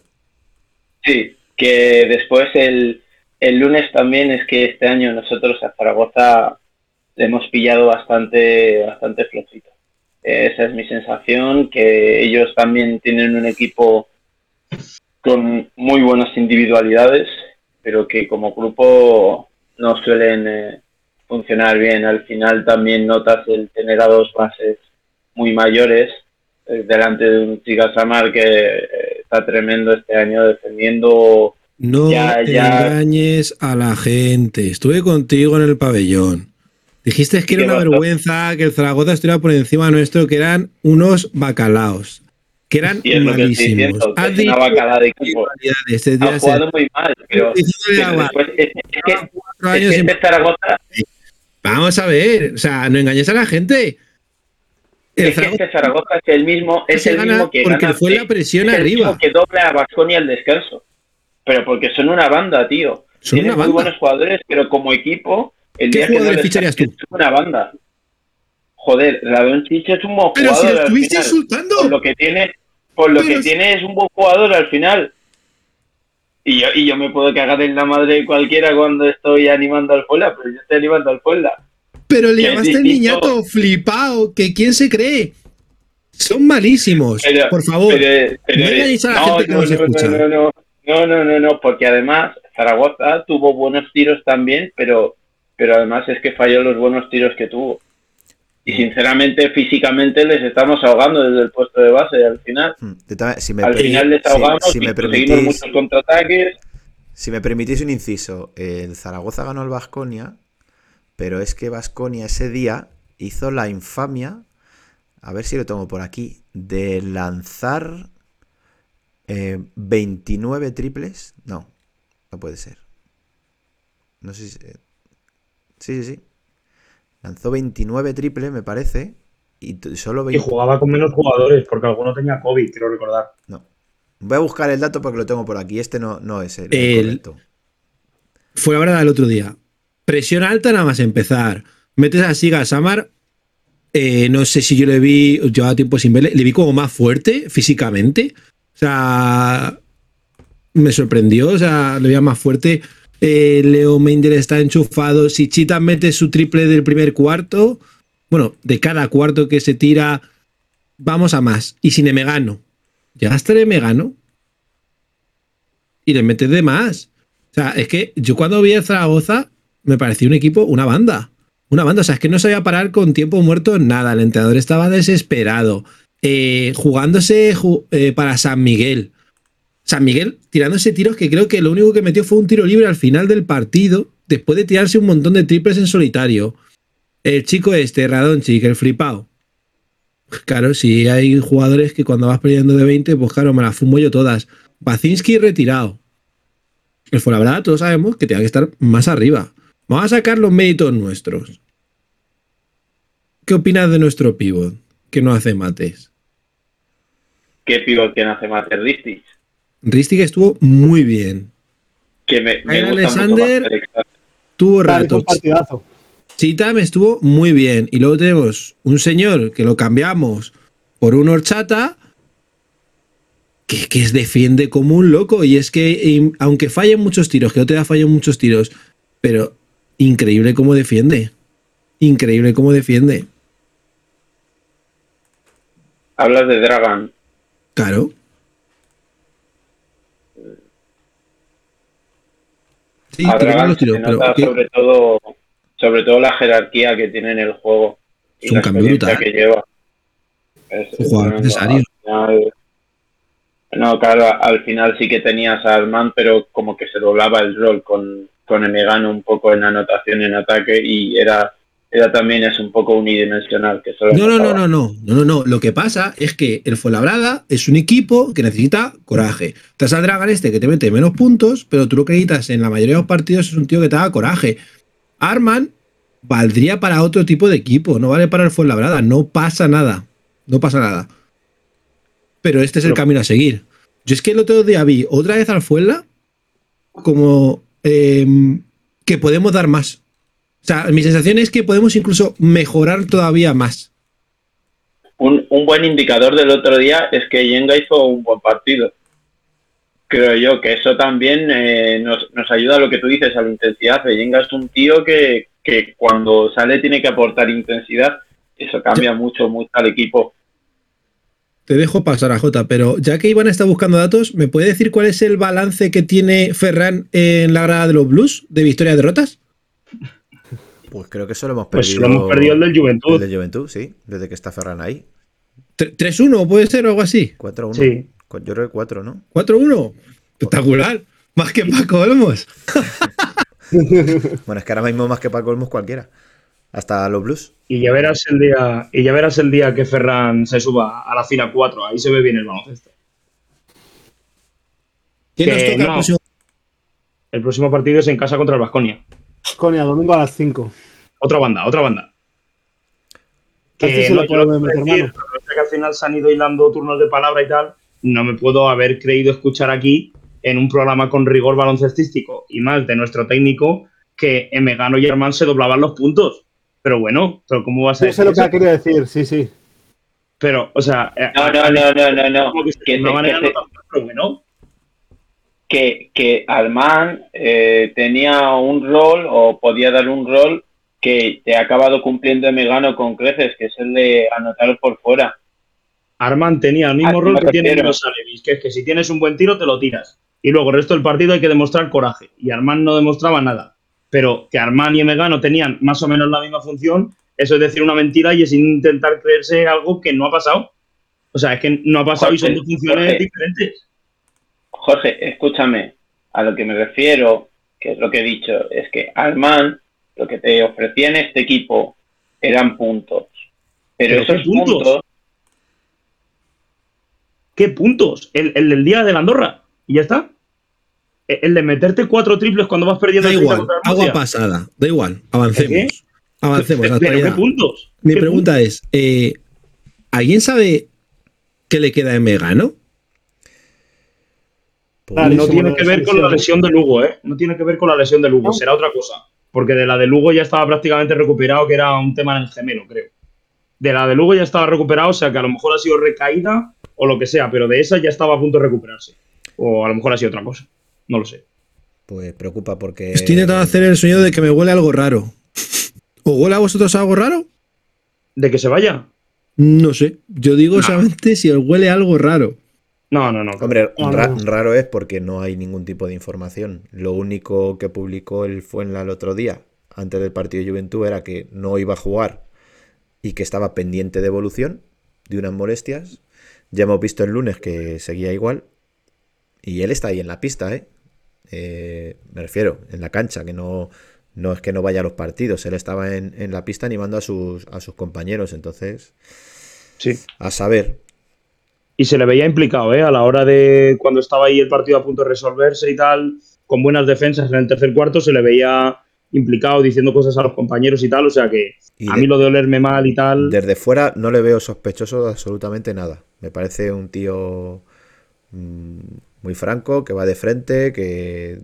Sí, que después el, el lunes también es que este año nosotros a Zaragoza le hemos pillado bastante, bastante flojito. Esa es mi sensación, que ellos también tienen un equipo con muy buenas individualidades pero que como grupo no suelen eh, funcionar bien. Al final también notas el tener a dos bases muy mayores eh, delante de un Chigasamar que eh, está tremendo este año defendiendo. No Ya, te ya. engañes a la gente. Estuve contigo en el pabellón. Dijiste que era ¿Qué una vergüenza que el Zaragoza estuviera por encima nuestro, que eran unos bacalaos, que eran Y es lo que estoy malísimos. diciendo, que Has es dicho una bacala de equipo. Ha jugado muy mal, pero, pero después es, es que, cuatro es años que sin- Zaragoza, Vamos a ver, o sea, no engañes a la gente. El es que Zaragoza este Zaragoza es el mismo, es el gana mismo que porque gana, fue la presión es el arriba. mismo que dobla a Baskonia al descanso. Pero porque son una banda, tío. Son Tienen una muy banda. buenos jugadores, pero como equipo, el ¿Qué día que jugadores les ficharías tú? es una banda. Joder, Radonjic es un buen Pero si jugador lo al estuviste final. insultando. Lo que tiene, por lo Pero que tiene es un buen jugador al final. Y yo, y yo me puedo cagar en la madre de cualquiera cuando estoy animando al Puebla, pero yo estoy animando al Puebla. Pero le llamaste el niñato flipado, que quién se cree. Son malísimos. Pero- Por favor, Pero- pero- no engañéis a la gente que no, nos no, escucha. No, no, no, no, no, no, no, porque además Zaragoza tuvo buenos tiros también, pero, pero además es que falló los buenos tiros que tuvo. Y sinceramente, físicamente les estamos ahogando desde el puesto de base al final. Mm, si me, Al final les ahogamos si me conseguimos muchos contraataques. si me permitís un inciso, el Zaragoza ganó al Vasconia, pero es que Vasconia ese día hizo la infamia, a ver si lo tengo por aquí, de lanzar eh, 29 triples. No, no puede ser. No sé si. Sí, sí, sí. Lanzó 29 triples, me parece. Y solo Y 20. jugaba con menos jugadores, porque alguno tenía COVID, quiero recordar. No. Voy a buscar el dato porque lo tengo por aquí. Este no, no es el, el El- correcto. fue la verdad el otro día. Presión alta nada más empezar. Metes a Siga Samar. eh, no sé si yo le vi, llevaba tiempo sin verle, le vi como más fuerte físicamente. O sea, me sorprendió, o sea, le veía más fuerte. Eh, Leo Mender está enchufado. Si Chita mete su triple del primer cuarto, bueno, de cada cuarto que se tira, vamos a más. Y sin Emegano. Llegaste a Emegano y le metes de más. O sea, es que yo cuando vi el Zaragoza me pareció un equipo, una banda. Una banda. O sea, es que no sabía parar con tiempo muerto nada. El entrenador estaba desesperado. Eh, jugándose ju- eh, para San Miguel. San Miguel tirándose tiros que creo que lo único que metió fue un tiro libre al final del partido, después de tirarse un montón de triples en solitario. El chico este, Radonchik, el flipao. Claro, si hay jugadores que cuando vas perdiendo de 20, pues claro, me las fumo yo todas. Bacinski retirado. El Fuenlabrada todos sabemos que tiene que estar más arriba. Vamos a sacar los méritos nuestros. ¿Qué opinas de nuestro pivot? Que no hace mates. ¿Qué pivot que hace más Ristich? Ristic estuvo muy bien. Que me, me Alexander, Tuvo ratos. Chitam estuvo muy bien. Y luego tenemos un señor que lo cambiamos por un horchata que, que es defiende como un loco. Y es que, aunque fallen muchos tiros, que no te da fallen muchos tiros, pero increíble cómo defiende. Increíble cómo defiende. Hablas de Dragan. Claro. Sí, se pero nota sobre todo sobre todo la jerarquía que tiene en el juego y Es un la cambio brutal. que lleva. Es, Un jugador necesario. Final- no, claro, al final sí que tenías a Alman, pero como que se doblaba el rol con, con Emegano un poco en anotación en ataque y era, era también es un poco unidimensional. Que solo No, no, no, no, no, no, no, no. Lo que pasa es que el Fuenlabrada es un equipo que necesita coraje. Te al Dragan este que te mete menos puntos, pero tú lo que necesitas en la mayoría de los partidos es un tío que te haga coraje. Arman valdría para otro tipo de equipo, no vale para el Fuenlabrada, no pasa nada. No pasa nada. Pero este es el Pero- camino a seguir. Yo es que el otro día vi otra vez al Fuenla como em, que podemos dar más. O sea, mi sensación es que podemos incluso mejorar todavía más. Un, un buen indicador del otro día es que Yenga hizo un buen partido. Creo yo que eso también eh, nos, nos ayuda a lo que tú dices, a la intensidad. Yenga es un tío que, que cuando sale tiene que aportar intensidad. Eso cambia mucho, mucho al equipo. te dejo pasar a Jota, pero ya que Iván está buscando datos, ¿me puede decir cuál es el balance que tiene Ferran en la grada de los Blues de victorias derrotas? Pues creo que solo hemos Pues perdido. lo hemos perdido el del Juventud. El del Juventud, sí. Desde que está Ferran ahí. Tre- 3-1, puede ser o algo así. 4-1. Sí. Yo creo que 4, ¿no? 4-1. Espectacular. Más que Paco Olmos. Bueno, es que ahora mismo más que Paco Olmos cualquiera. Hasta los Blues. Y ya verás el día, y ya verás el día que Ferran se suba a la fila 4. Ahí se ve bien el baloncesto. ¿Quién nos toca el no. próximo? El próximo partido es en casa contra el Vasconia. Conia, domingo a las 5. Otra banda, otra banda. Este yo puedo puedo meter decir, que al final se han ido hilando turnos de palabra y tal. No me puedo haber creído escuchar aquí, en un programa con rigor baloncestístico y más de nuestro técnico, que en Megano y Armán se doblaban los puntos. Pero bueno, pero ¿cómo vas a No decir sé lo que ha querido decir, sí, sí. Pero, o sea, eh, No, no, no, no, no, no. como que Que de una se- manera que no tan pero bueno. que, que Alman eh, tenía un rol o podía dar un rol que te ha acabado cumpliendo en Megano con creces, que es el de anotar por fuera. Armán tenía el mismo A ti rol que tiene los Alevis, que es que si tienes un buen tiro te lo tiras. Y luego el resto del partido hay que demostrar coraje. Y Armán no demostraba nada. Pero que Armán y Megano tenían más o menos la misma función, eso es decir una mentira y es intentar creerse algo que no ha pasado. O sea, es que no ha pasado y son dos funciones Jorge. diferentes. Jorge, escúchame, a lo que me refiero, que es lo que he dicho, es que Alman lo que te ofrecía en este equipo eran puntos. Pero, ¿Pero qué esos puntos? puntos, ¿Qué puntos? El, el del día de la Andorra. Y ya está. El el de meterte cuatro triples cuando vas perdiendo Da 30 igual, agua pasada. Da igual, avancemos. ¿Qué? Avancemos hasta ¿Pero qué puntos? Mi ¿Qué pregunta es: eh, ¿alguien sabe qué le queda en Megano? Pues, Vale. No tiene que ver con la lesión de Lugo, ¿eh? No tiene que ver con la lesión de Lugo, ¿No? será otra cosa. Porque de la de Lugo ya estaba prácticamente recuperado, que era un tema en el gemelo, creo. De la de Lugo ya estaba recuperado, o sea que a lo mejor ha sido recaída o lo que sea, pero de esa ya estaba a punto de recuperarse. O a lo mejor ha sido otra cosa. No lo sé. pues preocupa porque. Estoy intentando hacer el sonido de que me huele algo raro. ¿Os huele a vosotros algo raro? ¿De que se vaya? No sé. Yo digo No. solamente si os huele algo raro. No, no, no. Hombre, No, ra- no. raro es porque no hay ningún tipo de información. Lo único que publicó el Fuenla el otro día, antes del partido de Juventud, era que no iba a jugar y que estaba pendiente de evolución de unas molestias. Ya hemos visto el lunes que seguía igual. Y él está ahí en la pista, ¿eh? Eh, me refiero, en la cancha, que no, no es que no vaya a los partidos. Él estaba en, en la pista animando a sus, a sus compañeros. Entonces, Sí. a saber. Y se le veía implicado, ¿eh? A la hora de cuando estaba ahí el partido a punto de resolverse y tal, con buenas defensas en el tercer cuarto, se le veía implicado diciendo cosas a los compañeros y tal. O sea que Y a de- mí lo de olerme mal y tal. Desde fuera no le veo sospechoso de absolutamente nada. Me parece un tío mm, muy franco, que va de frente, que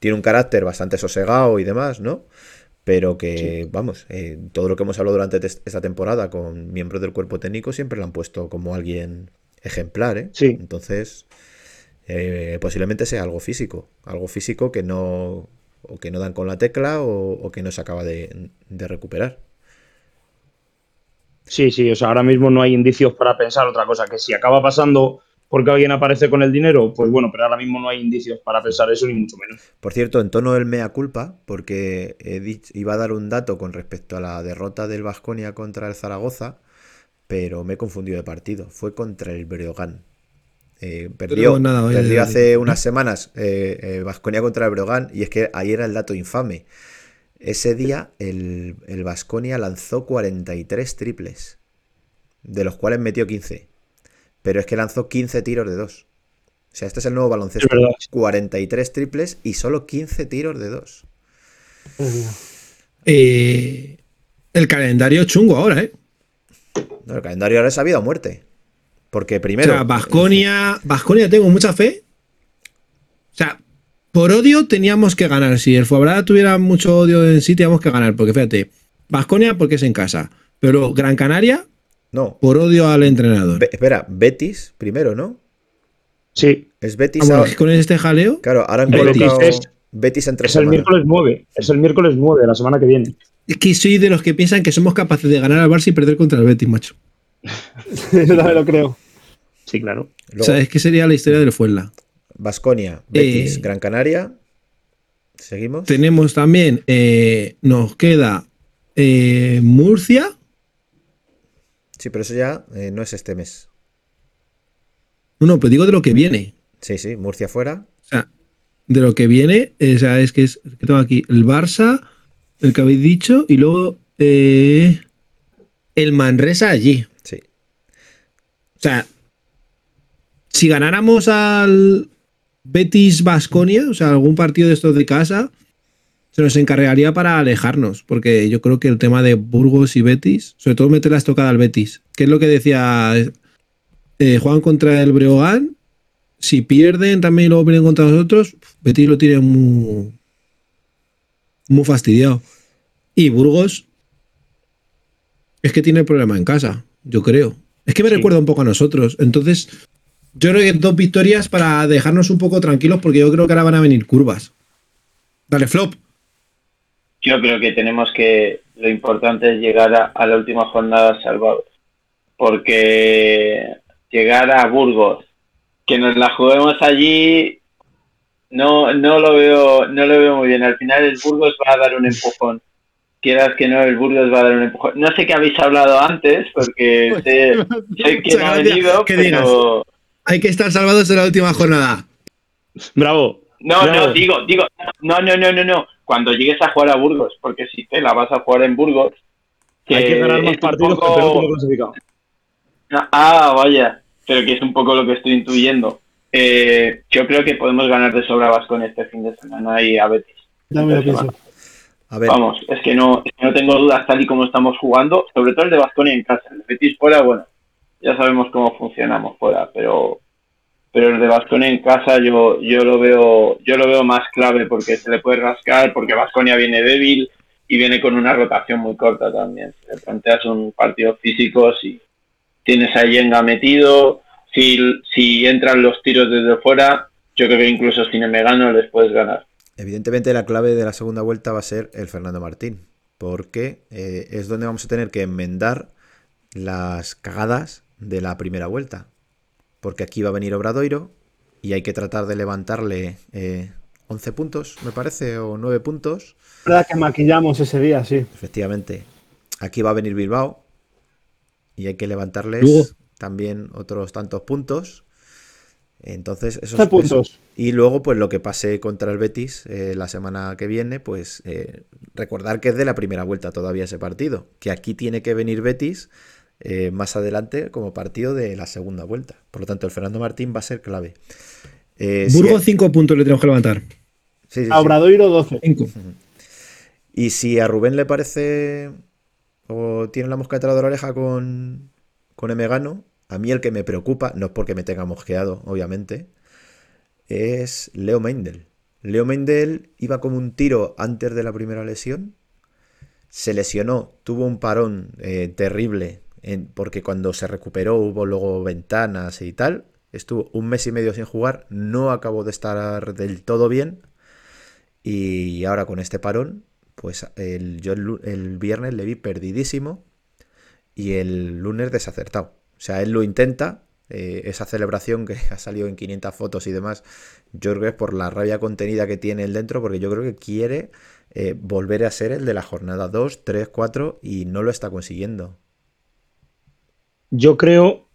tiene un carácter bastante sosegado y demás, ¿no? Pero que, vamos, eh, todo lo que hemos hablado durante esta temporada con miembros del cuerpo técnico siempre lo han puesto como alguien ejemplar, ¿eh? Sí. Entonces, eh, posiblemente sea algo físico, algo físico que no, o que no dan con la tecla o, o que no se acaba de, de recuperar. Sí, sí, o sea, ahora mismo no hay indicios para pensar otra cosa, que si acaba pasando porque alguien aparece con el dinero, pues bueno, pero ahora mismo no hay indicios para pensar eso, ni mucho menos. Por cierto, en tono del mea culpa, porque he dicho- iba a dar un dato con respecto a la derrota del Vasconia contra el Zaragoza, pero me he confundido de partido. Fue contra el Breogán. Eh, perdió nada hace unas semanas Vasconia contra el Breogán y es que ahí era el dato infame. Ese día el Vasconia lanzó 43 triples, de los cuales metió 15. Pero es que lanzó 15 tiros de dos. O sea, este es el nuevo baloncesto. Es verdad. 43 triples y solo 15 tiros de dos. Eh, el calendario chungo ahora, ¿eh? No, el calendario ahora es a vida o muerte. Porque O primero. sea, Basconia, Basconia tengo mucha fe. O sea, por odio teníamos que ganar. Si el Fuabrada tuviera mucho odio en sí, teníamos que ganar. Porque fíjate, Basconia porque es en casa. Pero Gran Canaria No. por odio al entrenador. Be- espera, Betis primero, ¿no? Sí, Es Betis. Ah, bueno, con este jaleo. Claro, ahora han El colocado Betis es- Betis entre es el miércoles 9, es el miércoles 9 de la semana que viene. Es que soy de los que piensan que somos capaces de ganar al Barça y perder contra el Betis, macho. Yo también lo creo. Sí, claro. o sea, es que sería la historia del Fuenla. Basconia, Betis, Eh, Gran Canaria. Seguimos. Tenemos también, eh, nos queda eh, Murcia. Sí, pero eso ya eh, no es este mes. No, no, pero digo de lo que viene. Sí, sí, Murcia fuera. O sea, de lo que viene, o sea, es que es que tengo aquí el Barça, el que habéis dicho, y luego eh, el Manresa allí. Sí. O sea, si ganáramos al Betis Basconia, o sea, algún partido de estos de casa, se nos encargaría para alejarnos, porque yo creo que el tema de Burgos y Betis, sobre todo meter la estocada al Betis, que es lo que decía eh, Juan contra el Breogán, si pierden también y luego pierden contra nosotros, Betis lo tiene muy, muy fastidiado. Y Burgos es que tiene el problema en casa, yo creo. Es que me Sí. recuerda un poco a nosotros. Entonces, yo creo que dos victorias para dejarnos un poco tranquilos porque yo creo que ahora van a venir curvas. Dale, flop. Yo creo que tenemos que, lo importante es llegar a, a la última jornada salvados. Porque llegar a Burgos, que nos la juguemos allí, no, no lo veo, no lo veo muy bien. Al final el Burgos va a dar un empujón. Quieras que no, el Burgos va a dar un empujón. No sé qué habéis hablado antes, porque sé, sé que no ha venido. Hay que estar salvados en la última jornada. Bravo. No, Bravo. no, digo, digo, no, no, no, no, no. Cuando llegues a jugar a Burgos, porque si te la vas a jugar en Burgos, Hay que ganar más partidos poco- que el último clasificado. Ah, vaya, pero que es un poco lo que estoy intuyendo. Eh, yo creo que podemos ganar de sobra con este fin de semana y a Betis. Lo pienso. A ver, Vamos, es que no, es que no tengo dudas tal y como estamos jugando, sobre todo el de Vasconia en casa. El de Betis fuera, bueno, ya sabemos cómo funcionamos fuera, pero pero el de Vasconia en casa yo yo lo veo yo lo veo más clave porque se le puede rascar, porque Vasconia viene débil y viene con una rotación muy corta también. Si le planteas un partido físico, si tienes a Yenga metido, si, si entran los tiros desde fuera, yo creo que incluso sin Megano les puedes ganar. evidentemente la clave de la segunda vuelta va a ser el Fernando Martín. Porque eh, es donde vamos a tener que enmendar las cagadas de la primera vuelta. Porque aquí va a venir Obradoiro y hay que tratar de levantarle eh, 11 puntos, me parece, o 9 puntos. Es verdad que maquillamos ese día, sí. Efectivamente. Aquí va a venir Bilbao y hay que levantarles Lugo. También otros tantos puntos. Entonces, esos 12 puntos. Y luego, pues lo que pase contra el Betis eh, la semana que viene, pues eh, recordar que es de la primera vuelta todavía ese partido. Que aquí tiene que venir Betis eh, más adelante como partido de la segunda vuelta. Por lo tanto, el Fernando Martín va a ser clave. Eh, si- Burgos, cinco puntos le tenemos que levantar. sí, sí, A. Obradoiro 12. Cinco. Y si a Rubén le parece o tiene la mosca detrás de la oreja con, con Emegano, a mí el que me preocupa, no es porque me tenga mosqueado, obviamente, es Leo Mendel. Leo Mendel iba como un tiro antes de la primera lesión, se lesionó, tuvo un parón eh, terrible, porque cuando se recuperó hubo luego ventanas y tal, estuvo un mes y medio sin jugar, no acabó de estar del todo bien, y ahora con este parón, pues el, yo el, el viernes le vi perdidísimo y el lunes desacertado. O sea, él lo intenta, eh, esa celebración que ha salido en 500 fotos y demás, yo creo que es por la rabia contenida que tiene él dentro, porque yo creo que quiere eh, volver a ser el de la jornada 2, 3, 4 y no lo está consiguiendo. Yo creo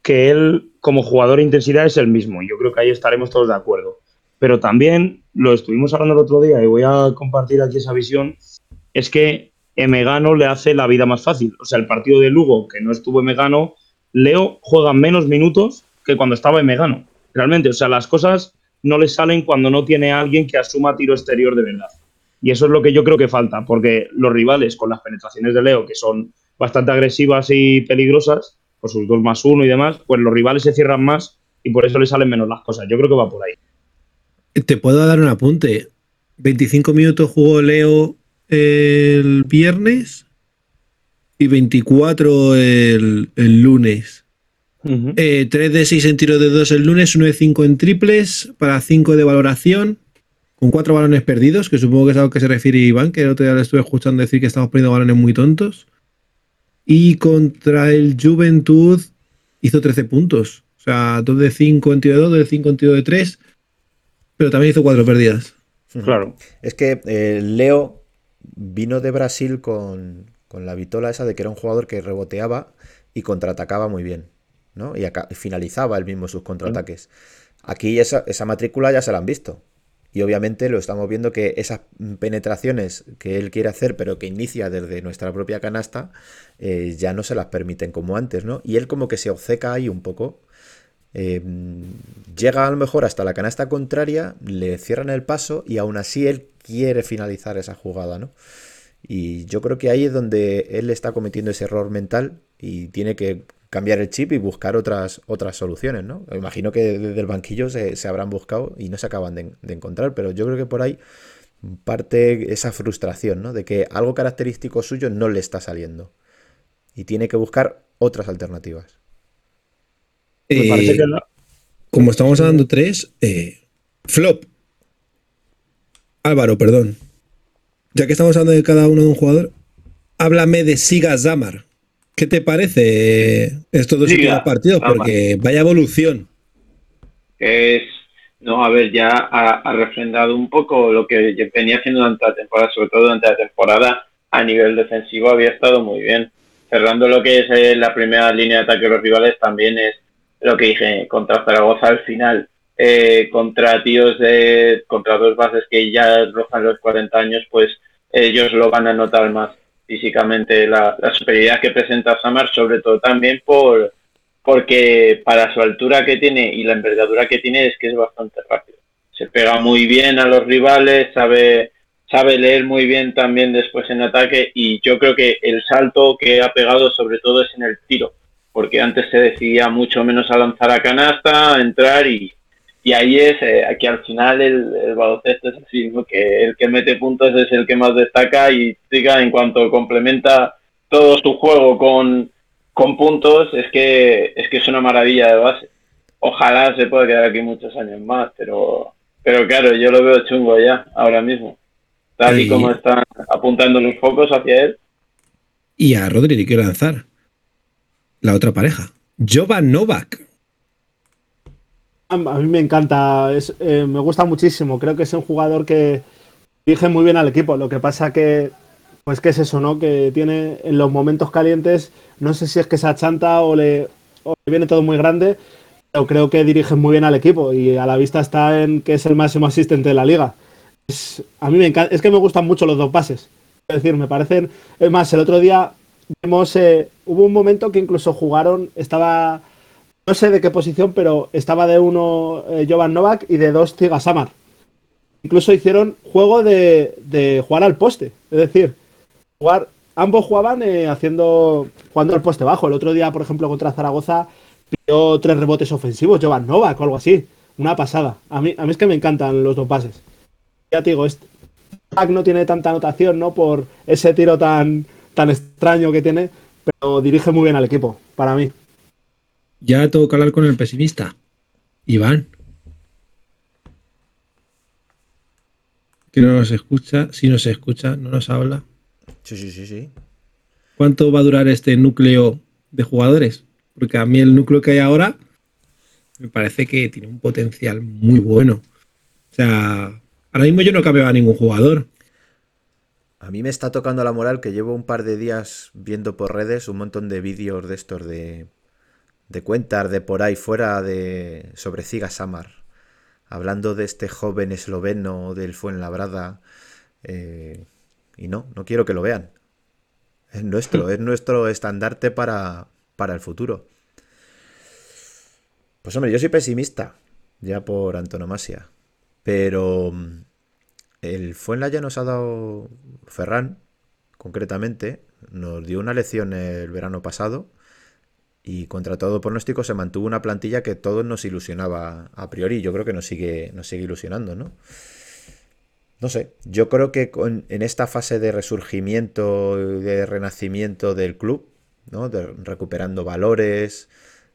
que él, como jugador de intensidad, es el mismo. Yo creo que ahí estaremos todos de acuerdo. Pero también, lo estuvimos hablando el otro día y voy a compartir aquí esa visión, es que Emegano le hace la vida más fácil. O sea, el partido de Lugo, que no estuvo Emegano, Leo juega menos minutos que cuando estaba Emegano. Realmente, o sea, las cosas no le salen cuando no tiene alguien que asuma tiro exterior de verdad. Y eso es lo que yo creo que falta, porque los rivales con las penetraciones de Leo, que son bastante agresivas y peligrosas, por sus dos más uno y demás, pues los rivales se cierran más y por eso le salen menos las cosas. Yo creo que va por ahí. Te puedo dar un apunte. 25 minutos jugó Leo el viernes y 24 el, el lunes. Eh, 3 de 6 en tiro de 2 el lunes, 1 de 5 en triples, para 5 de valoración, con 4 balones perdidos, que supongo que es a lo que se refiere Iván, que el otro día le estuve escuchando decir que estamos perdiendo balones muy tontos. Y contra el Juventud hizo 13 puntos. O sea, dos de 5 en tiro de 2, dos de 5 en tiro de 3, pero también hizo cuatro perdidas. Claro. Es que eh, Leo vino de Brasil con, con la vitola esa de que era un jugador que reboteaba y contraatacaba muy bien, ¿no? Y acá- finalizaba él mismo sus contraataques. Aquí esa, esa matrícula ya se la han visto. Y obviamente lo estamos viendo que esas penetraciones que él quiere hacer, pero que inicia desde nuestra propia canasta, eh, ya no se las permiten como antes, ¿no? Y él como que se obceca ahí un poco. Eh, llega a lo mejor hasta la canasta contraria, le cierran el paso y aún así él quiere finalizar esa jugada, ¿no? Y yo creo que ahí es donde él está cometiendo ese error mental y tiene que cambiar el chip y buscar otras, otras soluciones, ¿no? Me imagino que desde el banquillo se, se habrán buscado y no se acaban de, de encontrar, pero yo creo que por ahí parte esa frustración, ¿no? De que algo característico suyo no le está saliendo y tiene que buscar otras alternativas. Me parece Eh, que la- como estamos dando tres, eh, flop. Álvaro, perdón. Ya que estamos hablando de cada uno de un jugador, háblame de Siga Zamar. ¿Qué te parece eh, estos dos Siga últimos partidos? Zamar. Porque vaya evolución. es, no, a ver, ya ha, ha refrendado un poco lo que venía haciendo durante la temporada, sobre todo durante la temporada, a nivel defensivo había estado muy bien. Cerrando lo que es eh, la primera línea de ataque de los rivales, también es lo que dije contra Zaragoza al final. Eh, contra tíos de, contra dos bases que ya rozan los 40 años, pues ellos lo van a notar más físicamente la, superioridad que presenta Samar, sobre todo también por, porque para su altura que tiene y la envergadura que tiene es que es bastante rápido. Se pega muy bien a los rivales, sabe, sabe leer muy bien también después en ataque y yo creo que el salto que ha pegado sobre todo es en el tiro, porque antes se decidía mucho menos a lanzar a canasta, a entrar y, y ahí es, eh, aquí al final el, el baloncesto es así, ¿no? que el que mete puntos es el que más destaca y diga en cuanto complementa todo su juego con, con puntos, es que, es que es una maravilla de base. Ojalá se pueda quedar aquí muchos años más, pero, pero claro, yo lo veo chungo ya, ahora mismo. Tal y Sí. como están apuntando los focos hacia él. Y a Rodri le quiero lanzar. La otra pareja. Jovan Novak. A mí me encanta, es, eh, me gusta muchísimo. Creo que es un jugador que dirige muy bien al equipo. Lo que pasa que, pues que es eso, ¿no? Que tiene en los momentos calientes, no sé si es que se achanta o le, o viene todo muy grande, pero creo que dirige muy bien al equipo y a la vista está en que es el máximo asistente de la liga. Es, a mí me encanta, es que me gustan mucho los dos pases. Es decir, me parecen. Es más, el otro día vimos, eh, hubo un momento que incluso jugaron, estaba no sé de qué posición, pero estaba de uno eh, Jovan Novak y de dos Tiga Samar. Incluso hicieron juego de, jugar al poste. Es decir, jugar, ambos jugaban eh, haciendo jugando al poste bajo. El otro día, por ejemplo, contra Zaragoza, pidió tres rebotes ofensivos, Jovan Novak o algo así. Una pasada. A mí, a mí es que me encantan los dos pases. Ya te digo, este Novak no tiene tanta anotación, ¿no? Por ese tiro tan, tan extraño que tiene, pero dirige muy bien al equipo, para mí. Ya tengo que hablar con el pesimista. Iván. Que no nos escucha. Si nos escucha, no nos habla. Sí, sí, sí, sí. ¿Cuánto va a durar este núcleo de jugadores? Porque a mí el núcleo que hay ahora me parece que tiene un potencial muy bueno. O sea, ahora mismo yo no cambio a ningún jugador. A mí me está tocando la moral que llevo un par de días viendo por redes un montón de vídeos de estos de, de cuentas de por ahí fuera de sobre Ziga Samar. Hablando de este joven esloveno del Fuenlabrada. eh, y no, no quiero que lo vean. Es nuestro, es nuestro estandarte para, para el futuro. Pues hombre, yo soy pesimista, ya por antonomasia. Pero mm, el Fuenla ya nos ha dado Ferran, concretamente, nos dio una lección el verano pasado y contra todo pronóstico se mantuvo una plantilla que todos nos ilusionaba a priori. Yo creo que nos sigue, nos sigue ilusionando, ¿no? No sé, yo creo que en esta fase de resurgimiento, de renacimiento del club, ¿no? De- recuperando valores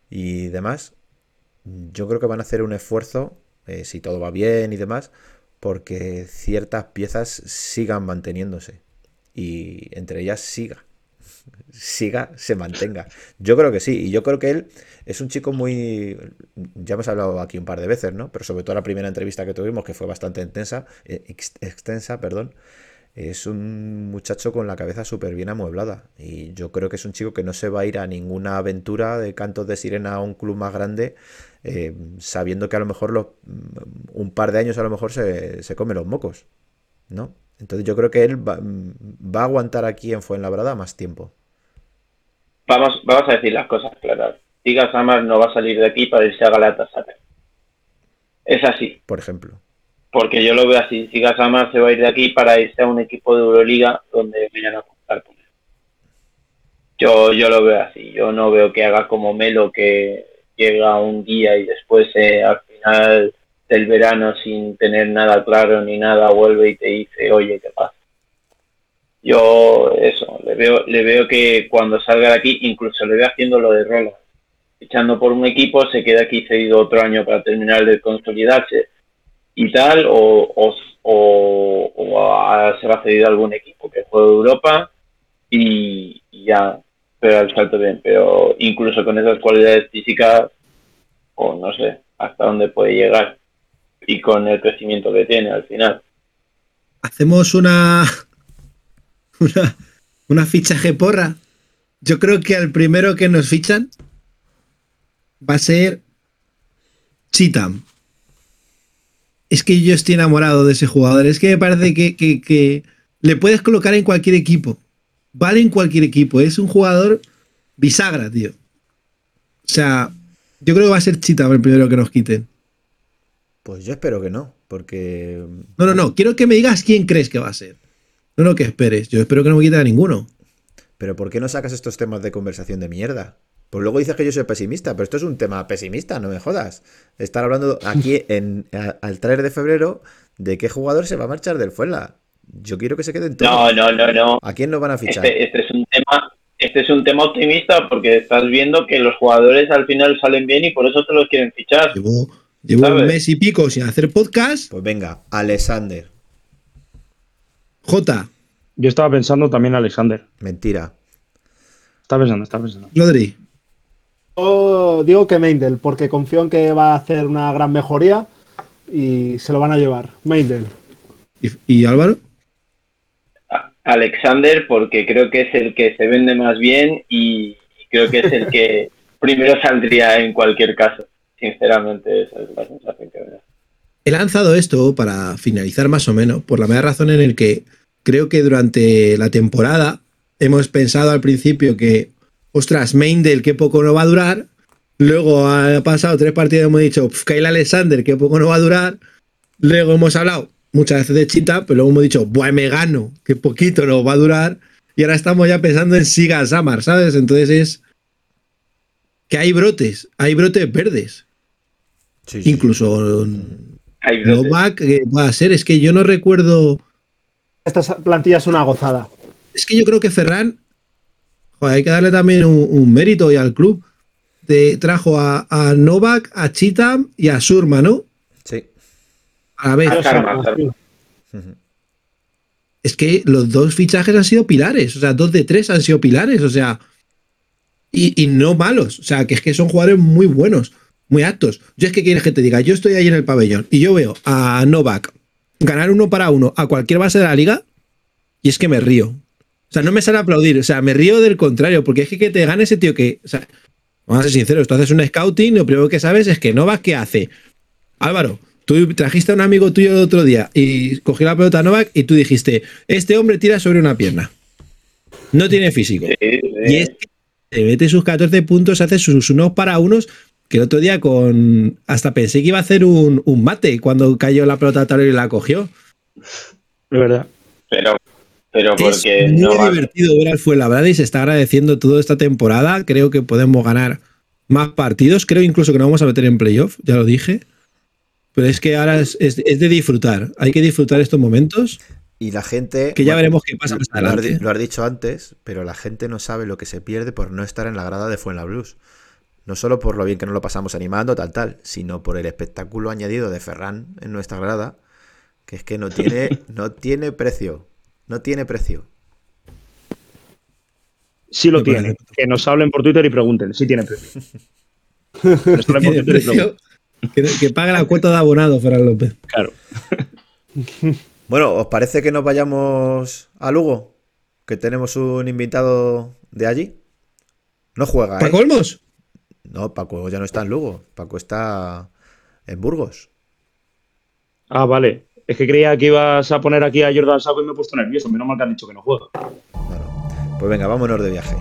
y demás, yo creo que van a hacer un esfuerzo, eh, si todo va bien y demás, porque ciertas piezas sigan manteniéndose y entre ellas siga. Siga, se mantenga. Yo creo que sí, y yo creo que él es un chico muy... Ya hemos hablado aquí un par de veces, ¿no? Pero sobre todo la primera entrevista que tuvimos, que fue bastante intensa, eh, extensa, perdón. Es un muchacho con la cabeza súper bien amueblada. Y yo creo que es un chico que no se va a ir a ninguna aventura de cantos de sirena a un club más grande, eh, sabiendo que a lo mejor los, mm, un par de años a lo mejor se, se come los mocos. ¿No? Entonces yo creo que él va, va, a aguantar aquí en Fuenlabrada más tiempo. Vamos, vamos a decir las cosas claras. Diga Samar no va a salir de aquí para irse a Galatasaray. Es así. Por ejemplo. Porque yo lo veo así. Siga Samar se va a ir de aquí para irse a un equipo de Euroliga donde vayan a contar con él. Yo, yo lo veo así. Yo no veo que haga como Melo que llega un día y después eh, al final del verano sin tener nada claro ni nada vuelve y te dice, oye, ¿qué pasa? Yo eso, le veo, le veo que cuando salga de aquí, incluso le veo haciendo lo de Roland, echando por un equipo, se queda aquí cedido otro año para terminar de consolidarse y tal, o, o, o, se va cedido a algún equipo que juegue Europa y, y ya pero al salto bien, pero incluso con esas cualidades físicas, o no sé hasta dónde puede llegar y con el crecimiento que tiene al final. Hacemos una, una, una fichaje porra. Yo creo que al primero que nos fichan va a ser Chitam. Es que yo estoy enamorado de ese jugador. Es que me parece que, que, que, le puedes colocar en cualquier equipo. Vale en cualquier equipo. Es un jugador bisagra, tío. O sea, yo creo que va a ser Chitam el primero que nos quiten. Pues yo espero que no, porque. No, no, no. Quiero que me digas quién crees que va a ser. No, no, que esperes. Yo espero que no me quite a ninguno. Pero ¿por qué no sacas estos temas de conversación de mierda? Pues luego dices que yo soy pesimista, pero esto es un tema pesimista, no me jodas. Estar hablando aquí en, al 3 de febrero de qué jugador se va a marchar del Fuenla. Yo quiero que se queden todos. No, no, no, no. ¿A quién no van a fichar? Este, este, es un tema, este es un tema optimista porque estás viendo que los jugadores al final salen bien y por eso te los quieren fichar. Llevo un mes y pico sin hacer podcast. Pues venga, Alexander. J. Yo estaba pensando también Alexander. Mentira. Está pensando, está pensando. Rodri. Yo digo que Meindel, porque confío en que va a hacer una gran mejoría y se lo van a llevar. Meindel. ¿Y, Álvaro? Alexander, porque creo que es el que se vende más bien y creo que es el que primero saldría en cualquier caso. Sinceramente, esa es la sensación que me da. He lanzado esto para finalizar más o menos, por la mera razón en el que creo que durante la temporada hemos pensado al principio que, ostras, Meindel, qué poco no va a durar. Luego ha pasado tres partidos hemos dicho, Kyle Alexander, qué poco no va a durar. Luego hemos hablado muchas veces de Chita, pero luego hemos dicho, buah, me gano, qué poquito no va a durar. Y ahora estamos ya pensando en Siga Samar, ¿sabes? Entonces es que hay brotes, hay brotes verdes. Incluso Novak va a ser, es que yo no recuerdo. Esta plantilla es una gozada. Es que yo creo que Ferran, joder, hay que darle también un, mérito y al club. De, trajo a, Novak, a Chitam y a Surma, ¿no? Sí. A ver. Es que los dos fichajes han sido pilares, o sea, dos de tres han sido pilares, o sea, y, y no malos, o sea, que es que son jugadores muy buenos muy aptos. Yo es que quieres que te diga, yo estoy ahí en el pabellón y yo veo a Novak ganar uno para uno a cualquier base de la liga y es que me río. O sea, no me sale a aplaudir, o sea, me río del contrario, porque es que, que te gane ese tío que, o sea, vamos a ser sinceros, tú haces un scouting, lo primero que sabes es que Novak, ¿qué hace? Álvaro, tú trajiste a un amigo tuyo el otro día y cogió la pelota a Novak y tú dijiste, este hombre tira sobre una pierna. No tiene físico. Y es que te mete sus 14 puntos, hace sus unos para unos, que el otro día con. Hasta pensé que iba a hacer un, mate cuando cayó la pelota tal y la cogió. Verdad. Pero, pero porque. Es muy divertido ver al Fuenlabrada y se está agradeciendo toda esta temporada. Creo que podemos ganar más partidos. Creo incluso que nos vamos a meter en playoff, ya lo dije. Pero es que ahora es, de disfrutar. Hay que disfrutar estos momentos. Y la gente. Que ya veremos qué pasa más adelante. Lo has dicho antes, pero la gente no sabe lo que se pierde por no estar en la grada de Fuenlablues. No solo por lo bien que nos lo pasamos animando, tal, tal, sino por el espectáculo añadido de Ferran en nuestra grada, que es que no tiene, no tiene precio. No tiene precio. Sí lo tiene. Que nos hablen por Twitter y pregunten. Sí tiene precio. Que Tiene precio paga la cuota de abonado, Ferran López. Claro. Bueno, ¿os parece que nos vayamos a Lugo? Que tenemos un invitado de allí. No juega, ¿eh? ¿Paco Olmos? No, Paco ya no está en Lugo. Paco está en Burgos. Ah, vale. Es que creía que ibas a poner aquí a Jordan Saco y me he puesto nervioso. Menos mal que han dicho que no juega. Bueno, pues venga, vámonos de viaje.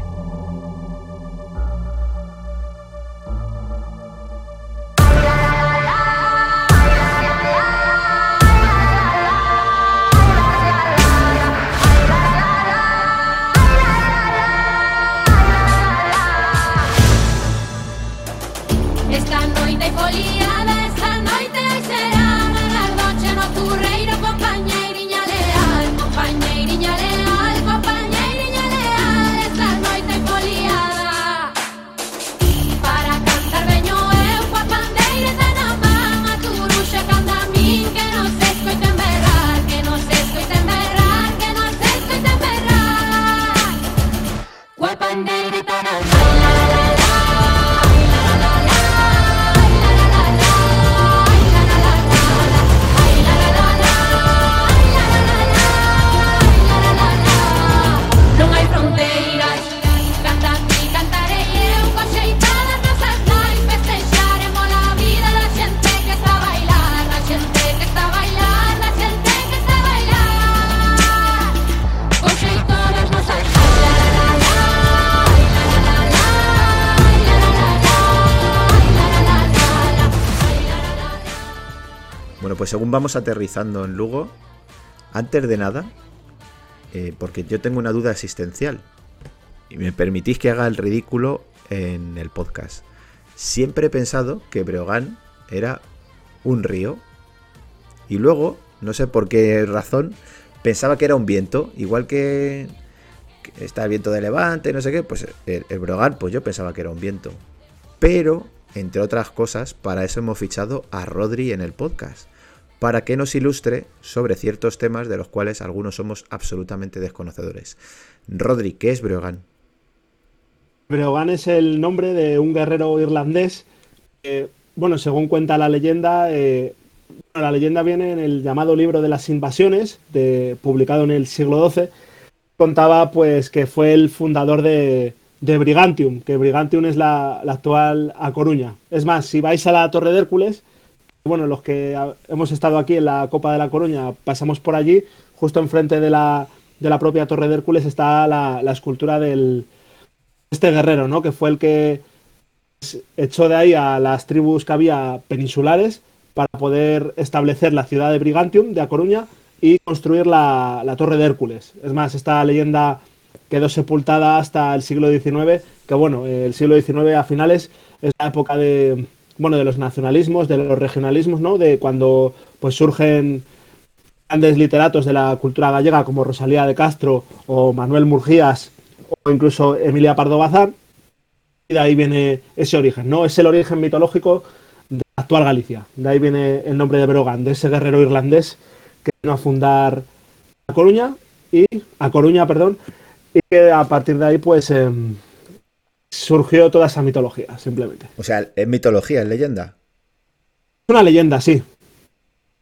Según vamos aterrizando en Lugo, antes de nada, eh, porque yo tengo una duda existencial, y me permitís que haga el ridículo en el podcast. Siempre he pensado que Breogán era un río, y luego, no sé por qué razón, pensaba que era un viento, igual que, está el viento de levante, no sé qué, pues el, Breogán, pues yo pensaba que era un viento. Pero, entre otras cosas, para eso hemos fichado a Rodri en el podcast, para que nos ilustre sobre ciertos temas de los cuales algunos somos absolutamente desconocedores. Rodri, ¿qué es Breogán? Breogán es el nombre de un guerrero irlandés. bueno, según cuenta la leyenda, eh, la leyenda viene en el llamado libro de las invasiones, publicado en el siglo XII. Contaba pues que fue el fundador de, de Brigantium, que Brigantium es la, la actual A Coruña. Es más, si vais a la Torre de Hércules, bueno, los que hemos estado aquí en la Copa de la Coruña, pasamos por allí, justo enfrente de la, de la propia Torre de Hércules está la, la escultura del este guerrero, ¿no? Que fue el que echó de ahí a las tribus que había peninsulares para poder establecer la ciudad de Brigantium, de A Coruña, y construir la, la Torre de Hércules. Es más, esta leyenda quedó sepultada hasta el siglo XIX, que bueno, el siglo XIX a finales es la época de, bueno, de los nacionalismos, de los regionalismos, ¿no? De cuando pues surgen grandes literatos de la cultura gallega como Rosalía de Castro o Manuel Murgías o incluso Emilia Pardo Bazán. Y de ahí viene ese origen, ¿no? Es el origen mitológico de la actual Galicia. De ahí viene el nombre de Brogan, de ese guerrero irlandés que vino a fundar A Coruña y A Coruña, perdón, y que a partir de ahí pues em, surgió toda esa mitología, simplemente. O sea, es mitología, es leyenda. Es una leyenda, sí. Es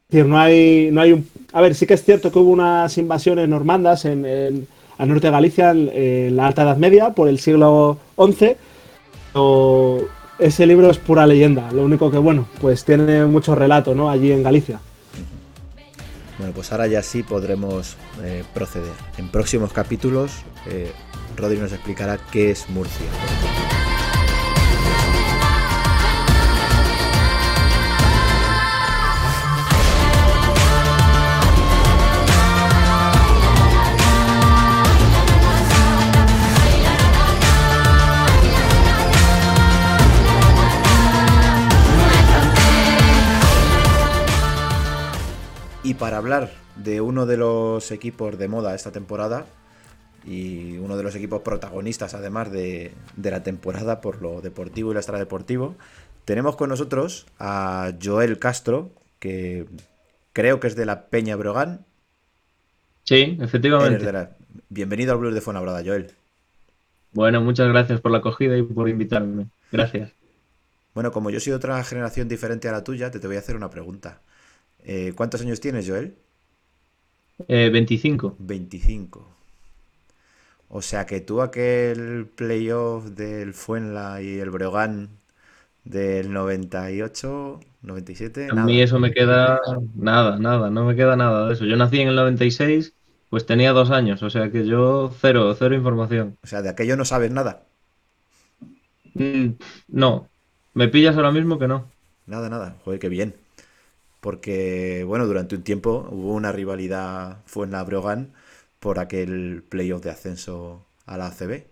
decir, no hay, no hay un... A ver, sí que es cierto que hubo unas invasiones normandas en, en- al norte de Galicia en, en la Alta Edad Media, por el siglo XI. pero ese libro es pura leyenda. Lo único que, bueno, pues tiene mucho relato, ¿no? Allí en Galicia. Bueno, pues ahora ya sí podremos eh, proceder. En próximos capítulos, eh, Rodri nos explicará qué es Murcia. Y para hablar de uno de los equipos de moda esta temporada y uno de los equipos protagonistas además de, de la temporada por lo deportivo y lo extradeportivo, tenemos con nosotros a Joel Castro, que creo que es de la Peña Brogan. Sí, efectivamente. La- Bienvenido al Blues de Fuenlabrada, Joel. Bueno, muchas gracias por la acogida y por invitarme. Gracias. Bueno, como yo soy de otra generación diferente a la tuya, te, te voy a hacer una pregunta. Eh, ¿Cuántos años tienes, Joel? Eh, 25. 25. O sea que tú aquel playoff del Fuenla y el Breogán del 98, 97, A nada. mí eso me queda nada, nada, no me queda nada de eso. Yo nací en el 96, pues tenía dos años, o sea que yo cero, cero información. O sea, de aquello no sabes nada. Mm, no, me pillas ahora mismo que no. Nada, nada. Joder, qué bien. Porque, bueno, durante un tiempo hubo una rivalidad Fuenla-Breogán por aquel playoff de ascenso a la ACB.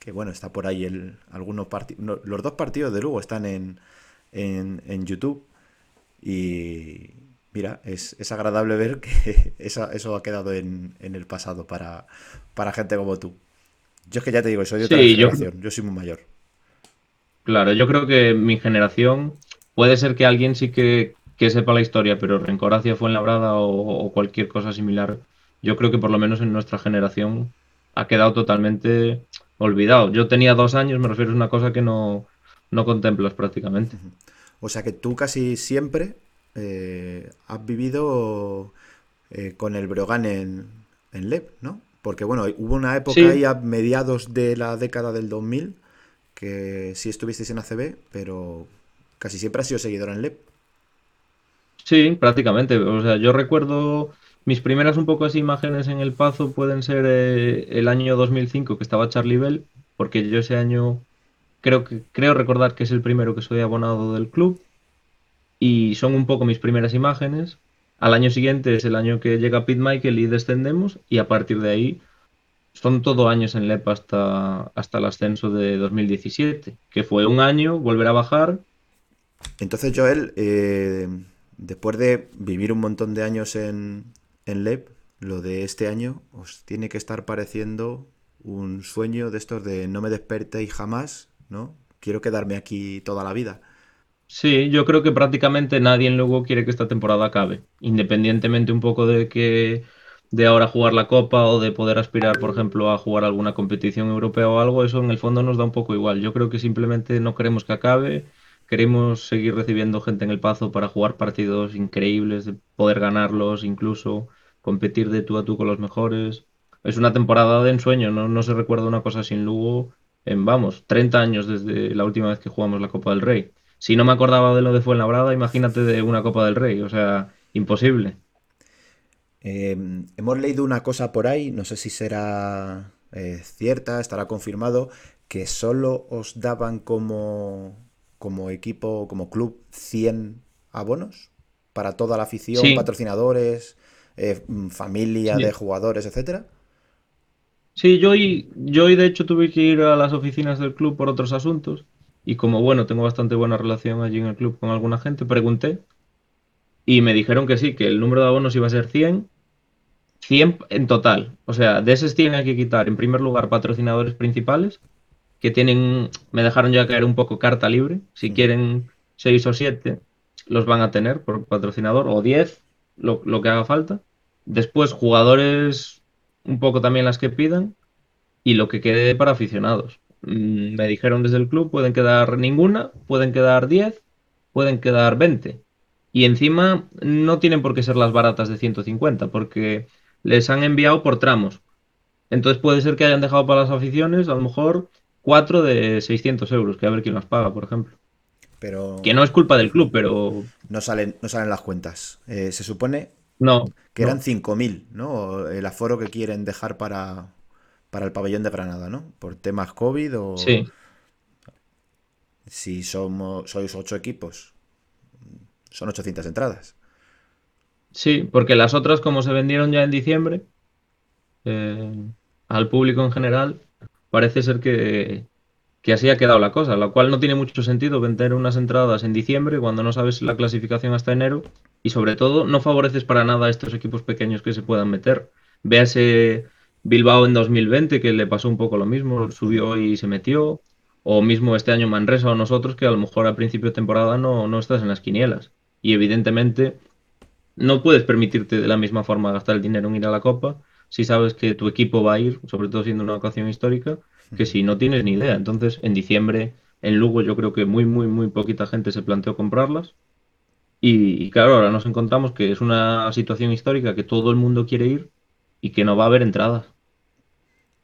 Que bueno, está por ahí el, algunos partidos. Los dos partidos de Lugo están en, en, en YouTube. Y mira, es, es agradable ver que esa- eso ha quedado en, en el pasado para, para gente como tú. Yo es que ya te digo, soy de otra Sí, yo- generación. Yo soy muy mayor. Claro, yo creo que mi generación puede ser que alguien sí que, que sepa la historia, pero rencor hacia Fuenlabrada o, o cualquier cosa similar, yo creo que por lo menos en nuestra generación ha quedado totalmente olvidado. Yo tenía dos años, me refiero a una cosa que no, no contemplas prácticamente. O sea que tú casi siempre eh, has vivido eh, con el Breogán en, en LEP, ¿no? Porque bueno, hubo una época Sí. ahí a mediados de la década del 2000 que sí estuvisteis en ACB, pero casi siempre has sido seguidor en LEP. Sí, prácticamente. O sea, yo recuerdo mis primeras un poco así imágenes en el Pazo pueden ser eh, el año 2005 que estaba Charlie Bell, porque yo ese año creo que creo recordar que es el primero que soy abonado del club y son un poco mis primeras imágenes. Al año siguiente es el año que llega Pete Michael y descendemos y a partir de ahí son todo años en LEP hasta, hasta el ascenso de 2017, que fue un año, volver a bajar Entonces, Joel, eh, después de vivir un montón de años en, en LEP, lo de este año os tiene que estar pareciendo un sueño de estos de no me despertéis jamás, ¿no? Quiero quedarme aquí toda la vida. Sí, yo creo que prácticamente nadie en Lugo quiere que esta temporada acabe, independientemente un poco de que de ahora jugar la Copa o de poder aspirar, por ejemplo, a jugar alguna competición europea o algo, eso en el fondo nos da un poco igual. Yo creo que simplemente no queremos que acabe, queremos seguir recibiendo gente en el Pazo para jugar partidos increíbles, de poder ganarlos, incluso competir de tú a tú con los mejores. Es una temporada de ensueño, no, no se recuerda una cosa sin Lugo en, vamos, 30 años desde la última vez que jugamos la Copa del Rey. Si no me acordaba de lo de Fuenlabrada, imagínate de una Copa del Rey, o sea, imposible. Eh, hemos leído una cosa por ahí, no sé si será eh, cierta, estará confirmado, que solo os daban como, como equipo, como club, 100 abonos para toda la afición, Sí. patrocinadores, eh, mm, familia Sí. de jugadores, etcétera. Sí, yo hoy, yo hoy de hecho tuve que ir a las oficinas del club por otros asuntos y como bueno, tengo bastante buena relación allí en el club con alguna gente, pregunté y me dijeron que sí, que el número de abonos iba a ser 100, 100 en total. O sea, de esos 100 hay que quitar en primer lugar patrocinadores principales que tienen, me dejaron ya caer un poco carta libre, si quieren 6 o 7 los van a tener por patrocinador o 10, lo, lo que haga falta. Después jugadores un poco también las que pidan y lo que quede para aficionados. Mm, Me dijeron desde el club, pueden quedar ninguna, pueden quedar 10, pueden quedar 20. Y encima no tienen por qué ser las baratas de 150, porque les han enviado por tramos. Entonces puede ser que hayan dejado para las aficiones a lo mejor 4 de 600 euros, que a ver quién las paga, por ejemplo. Pero Que no es culpa del club, pero no salen, no salen las cuentas. Eh, se supone no. que no. eran 5.000, ¿no? El aforo que quieren dejar para, para el pabellón de Granada, ¿no? Por temas COVID o Sí. si somos, sois ocho equipos, son 800 entradas. Sí, porque las otras, como se vendieron ya en diciembre, eh, al público en general, parece ser que, así ha quedado la cosa, lo cual no tiene mucho sentido vender unas entradas en diciembre cuando no sabes la clasificación hasta enero y sobre todo no favoreces para nada a estos equipos pequeños que se puedan meter. Véase Bilbao en 2020 que le pasó un poco lo mismo, subió y se metió, o mismo este año Manresa o nosotros que a lo mejor a principio de temporada no, no estás en las quinielas y evidentemente no puedes permitirte de la misma forma gastar el dinero en ir a la Copa si sabes que tu equipo va a ir, sobre todo siendo una ocasión histórica, que si no tienes ni idea. Entonces, en diciembre, en Lugo, yo creo que muy, muy, muy poquita gente se planteó comprarlas. Y, y claro, ahora nos encontramos que es una situación histórica que todo el mundo quiere ir y que no va a haber entradas.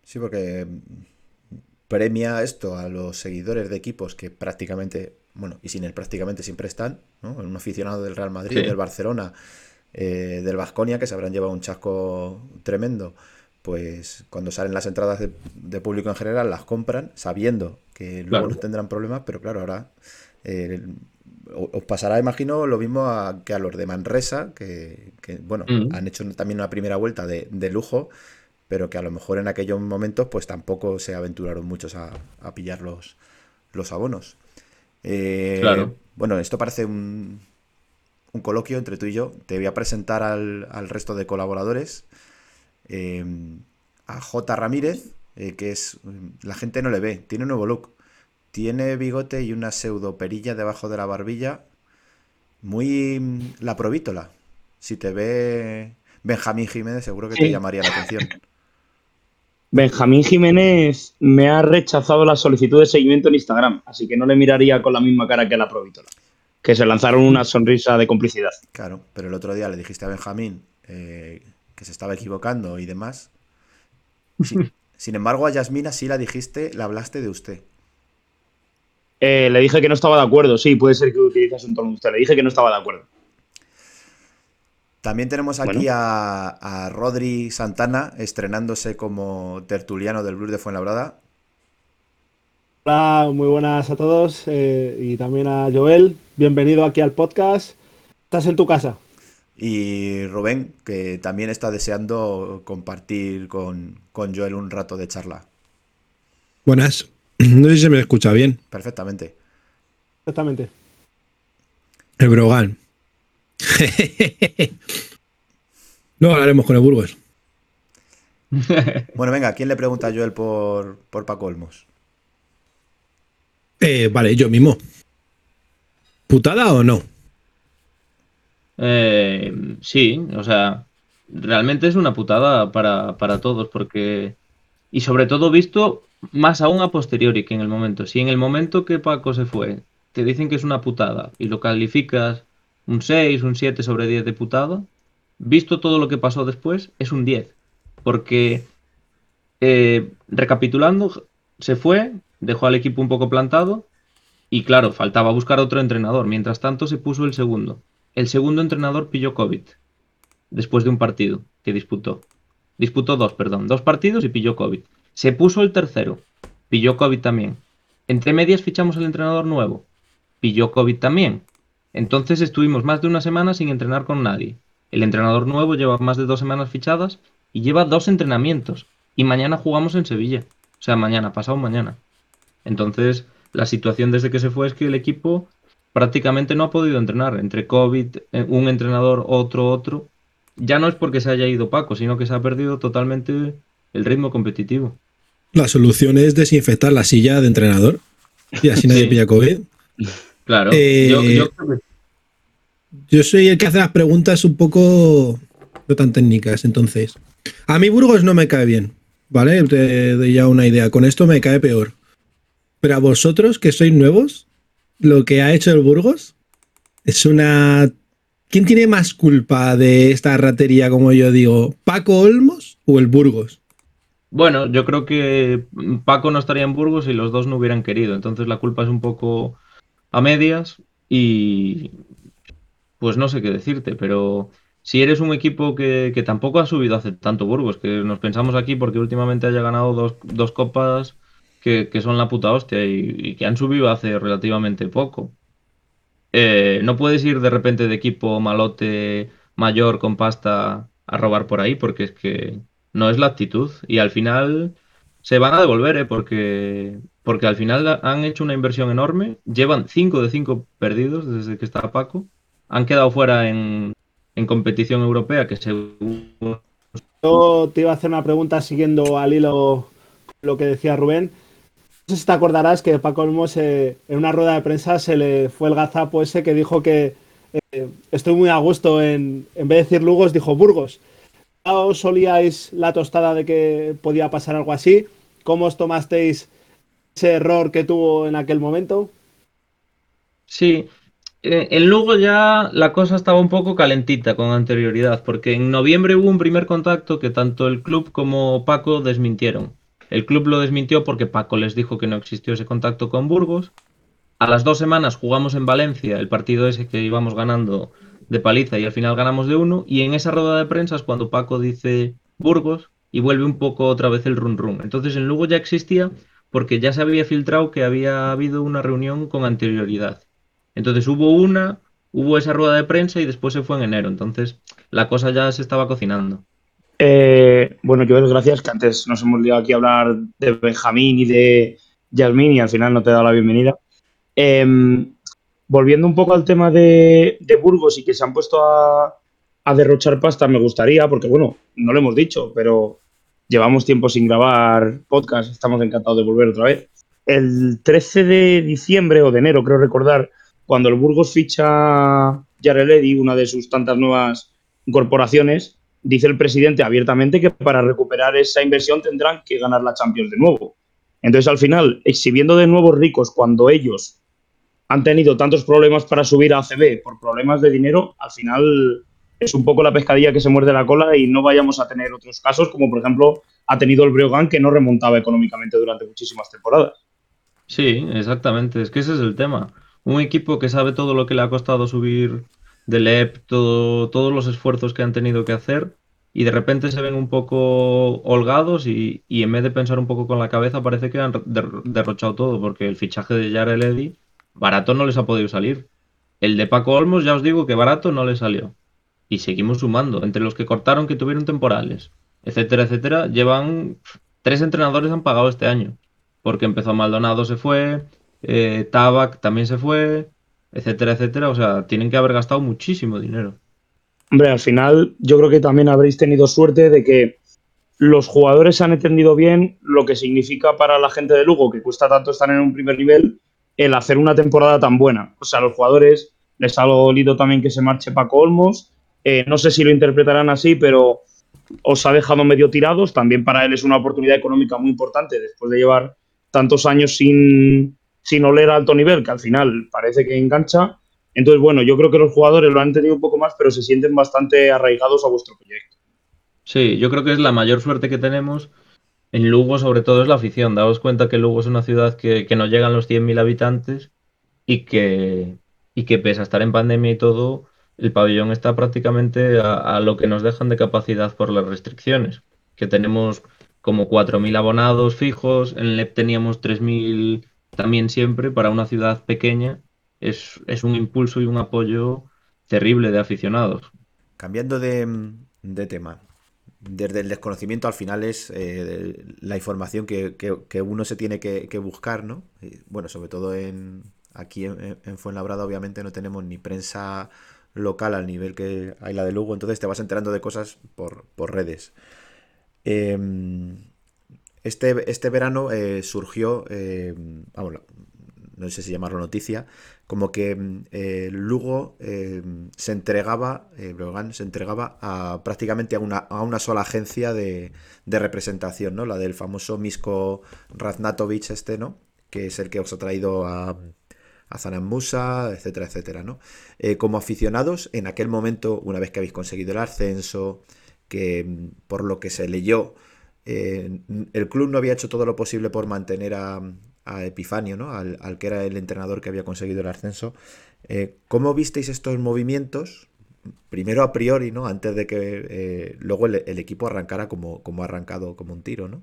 Sí, porque premia esto a los seguidores de equipos que prácticamente, bueno, y sin él prácticamente siempre están, ¿no? Un aficionado del Real Madrid, Sí. del Barcelona, eh, del Vasconia, que se habrán llevado un chasco tremendo, pues cuando salen las entradas de, de público en general las compran sabiendo que luego Claro. no tendrán problemas, pero claro, ahora eh, os pasará, imagino, lo mismo a- que a los de Manresa, que, que, bueno, Mm. han hecho también una primera vuelta de, de lujo, pero que a lo mejor en aquellos momentos pues tampoco se aventuraron muchos a, a pillar los, los abonos. Eh, Claro. Bueno, esto parece un, un coloquio entre tú y yo. Te voy a presentar al, al resto de colaboradores. Eh, a J. Ramírez, eh, que es... La gente no le ve, tiene un nuevo look. Tiene bigote y una pseudo perilla debajo de la barbilla. Muy mm, la provítola. Si te ve Benjamín Jiménez, seguro que te llamaría la atención. Benjamín Jiménez me ha rechazado la solicitud de seguimiento en Instagram, así que no le miraría con la misma cara que a la Provítola. Que se lanzaron una sonrisa de complicidad. Claro, pero el otro día le dijiste a Benjamín eh, que se estaba equivocando y demás. Sin embargo, a Yasmina sí la dijiste, la hablaste de usted. Eh, le dije que no estaba de acuerdo, sí, puede ser que utilizas un tono de usted. Le dije que no estaba de acuerdo. También tenemos aquí Bueno. a, a Rodri Santana estrenándose como tertuliano del Blues de Fuenlabrada. Hola, muy buenas a todos eh, y también a Joel. Bienvenido aquí al podcast. Estás en tu casa. Y Rubén, que también está deseando compartir con, con Joel un rato de charla. Buenas. No sé si se me escucha bien. Perfectamente. Exactamente. El Brogan. Luego hablaremos con el Burgos. Bueno, venga, ¿quién le pregunta a Joel por, por Paco Olmos? Eh, vale, yo mismo. ¿Putada o no? Eh, sí, o sea, realmente es una putada para, para todos, porque. Y sobre todo visto más aún a posteriori que en el momento. Si en el momento que Paco se fue te dicen que es una putada y lo calificas un 6, un 7 sobre 10 de putada, visto todo lo que pasó después, es un 10. Porque, eh, recapitulando, se fue, dejó al equipo un poco plantado y claro, faltaba buscar otro entrenador. Mientras tanto se puso el segundo. El segundo entrenador pilló COVID después de un partido que disputó. Disputó dos, perdón, dos partidos y pilló COVID. Se puso el tercero, pilló COVID también. Entre medias fichamos al entrenador nuevo, pilló COVID también. Entonces estuvimos más de una semana sin entrenar con nadie. El entrenador nuevo lleva más de dos semanas fichadas y lleva dos entrenamientos. Y mañana jugamos en Sevilla. O sea, mañana, pasado mañana. Entonces, la situación desde que se fue es que el equipo prácticamente no ha podido entrenar. Entre COVID, eh, un entrenador, otro, otro. Ya no es porque se haya ido Paco, sino que se ha perdido totalmente el ritmo competitivo. La solución es desinfectar la silla de entrenador. Y así nadie Sí. pilla COVID. Claro, Eh, yo, yo Yo soy el que hace las preguntas un poco no tan técnicas, entonces. A mí Burgos no me cae bien, ¿vale? Te doy ya una idea. Con esto me cae peor. Pero a vosotros, que sois nuevos, lo que ha hecho el Burgos es una... ¿Quién tiene más culpa de esta ratería, como yo digo? ¿Paco Olmos o el Burgos? Bueno, yo creo que Paco no estaría en Burgos y los dos no hubieran querido. Entonces la culpa es un poco a medias y pues no sé qué decirte, pero si eres un equipo que, tampoco ha subido hace tanto Burgos, que nos pensamos aquí porque últimamente haya ganado dos, dos copas que, son la puta hostia y, que han subido hace relativamente poco. Eh, no puedes ir de repente de equipo malote mayor con pasta a robar por ahí porque es que no es la actitud y al final se van a devolver, ¿eh? porque, porque al final han hecho una inversión enorme, llevan 5 de 5 perdidos desde que está Paco, han quedado fuera en, en competición europea que según Yo te iba a hacer una pregunta siguiendo al hilo lo que decía Rubén. No sé si te acordarás que Paco Olmos eh, en una rueda de prensa se le fue el gazapo ese que dijo que eh, estoy muy a gusto en, en vez de decir Lugos, dijo Burgos. ¿Ya os olíais la tostada de que podía pasar algo así? ¿cómo os tomasteis ese error que tuvo en aquel momento? Sí, eh, en Lugo ya la cosa estaba un poco calentita con anterioridad, porque en noviembre hubo un primer contacto que tanto el club como Paco desmintieron. El club lo desmintió porque Paco les dijo que no existió ese contacto con Burgos. A las dos semanas jugamos en Valencia el partido ese que íbamos ganando de paliza y al final ganamos de uno. Y en esa rueda de prensa es cuando Paco dice Burgos y vuelve un poco otra vez el run run. Entonces en Lugo ya existía porque ya se había filtrado que había habido una reunión con anterioridad. Entonces hubo una, hubo esa rueda de prensa y después se fue en enero. Entonces la cosa ya se estaba cocinando. Eh, bueno, Joel, gracias, que antes nos hemos liado aquí a hablar de Benjamín y de Yasmín y al final no te he dado la bienvenida. Em, volviendo un poco al tema de, de Burgos y que se han puesto a, a derrochar pasta, me gustaría, porque bueno, no lo hemos dicho, pero llevamos tiempo sin grabar podcast, estamos encantados de volver otra vez. El 13 de diciembre o de enero, creo recordar, cuando el Burgos ficha Eddy, una de sus tantas nuevas incorporaciones, dice el presidente abiertamente que para recuperar esa inversión tendrán que ganar la Champions de nuevo. Entonces, al final, exhibiendo de nuevo ricos cuando ellos han tenido tantos problemas para subir a ACB por problemas de dinero, al final es un poco la pescadilla que se muerde la cola y no vayamos a tener otros casos como, por ejemplo, ha tenido el Breogán que no remontaba económicamente durante muchísimas temporadas. Sí, exactamente. Es que ese es el tema. Un equipo que sabe todo lo que le ha costado subir del EP, todo, todos los esfuerzos que han tenido que hacer, y de repente se ven un poco holgados y, y en vez de pensar un poco con la cabeza parece que han der- derrochado todo, porque el fichaje de Jared Eddy barato no les ha podido salir. El de Paco Olmos ya os digo que barato no le salió. Y seguimos sumando, entre los que cortaron que tuvieron temporales, etcétera, etcétera, llevan tres entrenadores han pagado este año, porque empezó Maldonado se fue, eh, Tabac también se fue, etcétera, etcétera, o sea, tienen que haber gastado muchísimo dinero. Hombre, al final yo creo que también habréis tenido suerte de que los jugadores han entendido bien lo que significa para la gente de Lugo, que cuesta tanto estar en un primer nivel, el hacer una temporada tan buena. O sea, los jugadores les ha dolido también que se marche Paco Olmos. Eh, no sé si lo interpretarán así, pero os ha dejado medio tirados. También para él es una oportunidad económica muy importante después de llevar tantos años sin, sin oler a alto nivel, que al final parece que engancha. Entonces, bueno, yo creo que los jugadores lo han entendido un poco más, pero se sienten bastante arraigados a vuestro proyecto. Sí, yo creo que es la mayor suerte que tenemos en Lugo, sobre todo es la afición. Daos cuenta que Lugo es una ciudad que, que no llegan los 100.000 habitantes y que, y que pese a estar en pandemia y todo, el pabellón está prácticamente a, lo que nos dejan de capacidad por las restricciones, que tenemos como 4.000 abonados fijos, en LEP teníamos 3.000 también siempre, para una ciudad pequeña es, es un impulso y un apoyo terrible de aficionados. Cambiando de, de tema, desde el desconocimiento al final es eh, la información que, que- uno se tiene que, buscar, ¿no? Bueno, sobre todo en, aquí en, en Fuenlabrada obviamente no tenemos ni prensa local al nivel que hay la de Lugo, entonces te vas enterando de cosas por, por redes. Em, este, este verano eh, surgió, eh, no sé si llamarlo noticia, como que eh, Lugo eh, se entregaba, Breogán se entregaba a, prácticamente a una, a una sola agencia de, de representación, ¿no? La del famoso Misko Raznatovic este, ¿no? Que es el que os ha traído a, a Zanan Musa, etcétera, etcétera, ¿no? Como aficionados, en aquel momento, una vez que habéis conseguido el ascenso, que por lo que se leyó, eh, el club no había hecho todo lo posible por mantener a, a Epifanio, ¿no? Al, al que era el entrenador que había conseguido el ascenso. Eh, ¿Cómo visteis estos movimientos? Primero a priori, ¿no? Antes de que eh, luego el, el equipo arrancara como, como ha arrancado, como un tiro, ¿no?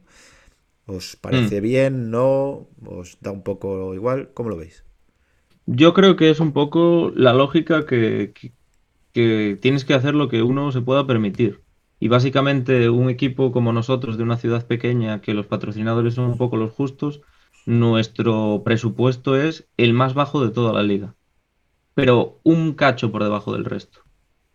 ¿Os parece bien? ¿No? ¿Os da un poco igual? ¿Cómo lo veis? Yo creo que es un poco la lógica que, que- que tienes que hacer lo que uno se pueda permitir. Y básicamente un equipo como nosotros de una ciudad pequeña, que los patrocinadores son un poco los justos, nuestro presupuesto es el más bajo de toda la liga. Pero un cacho por debajo del resto.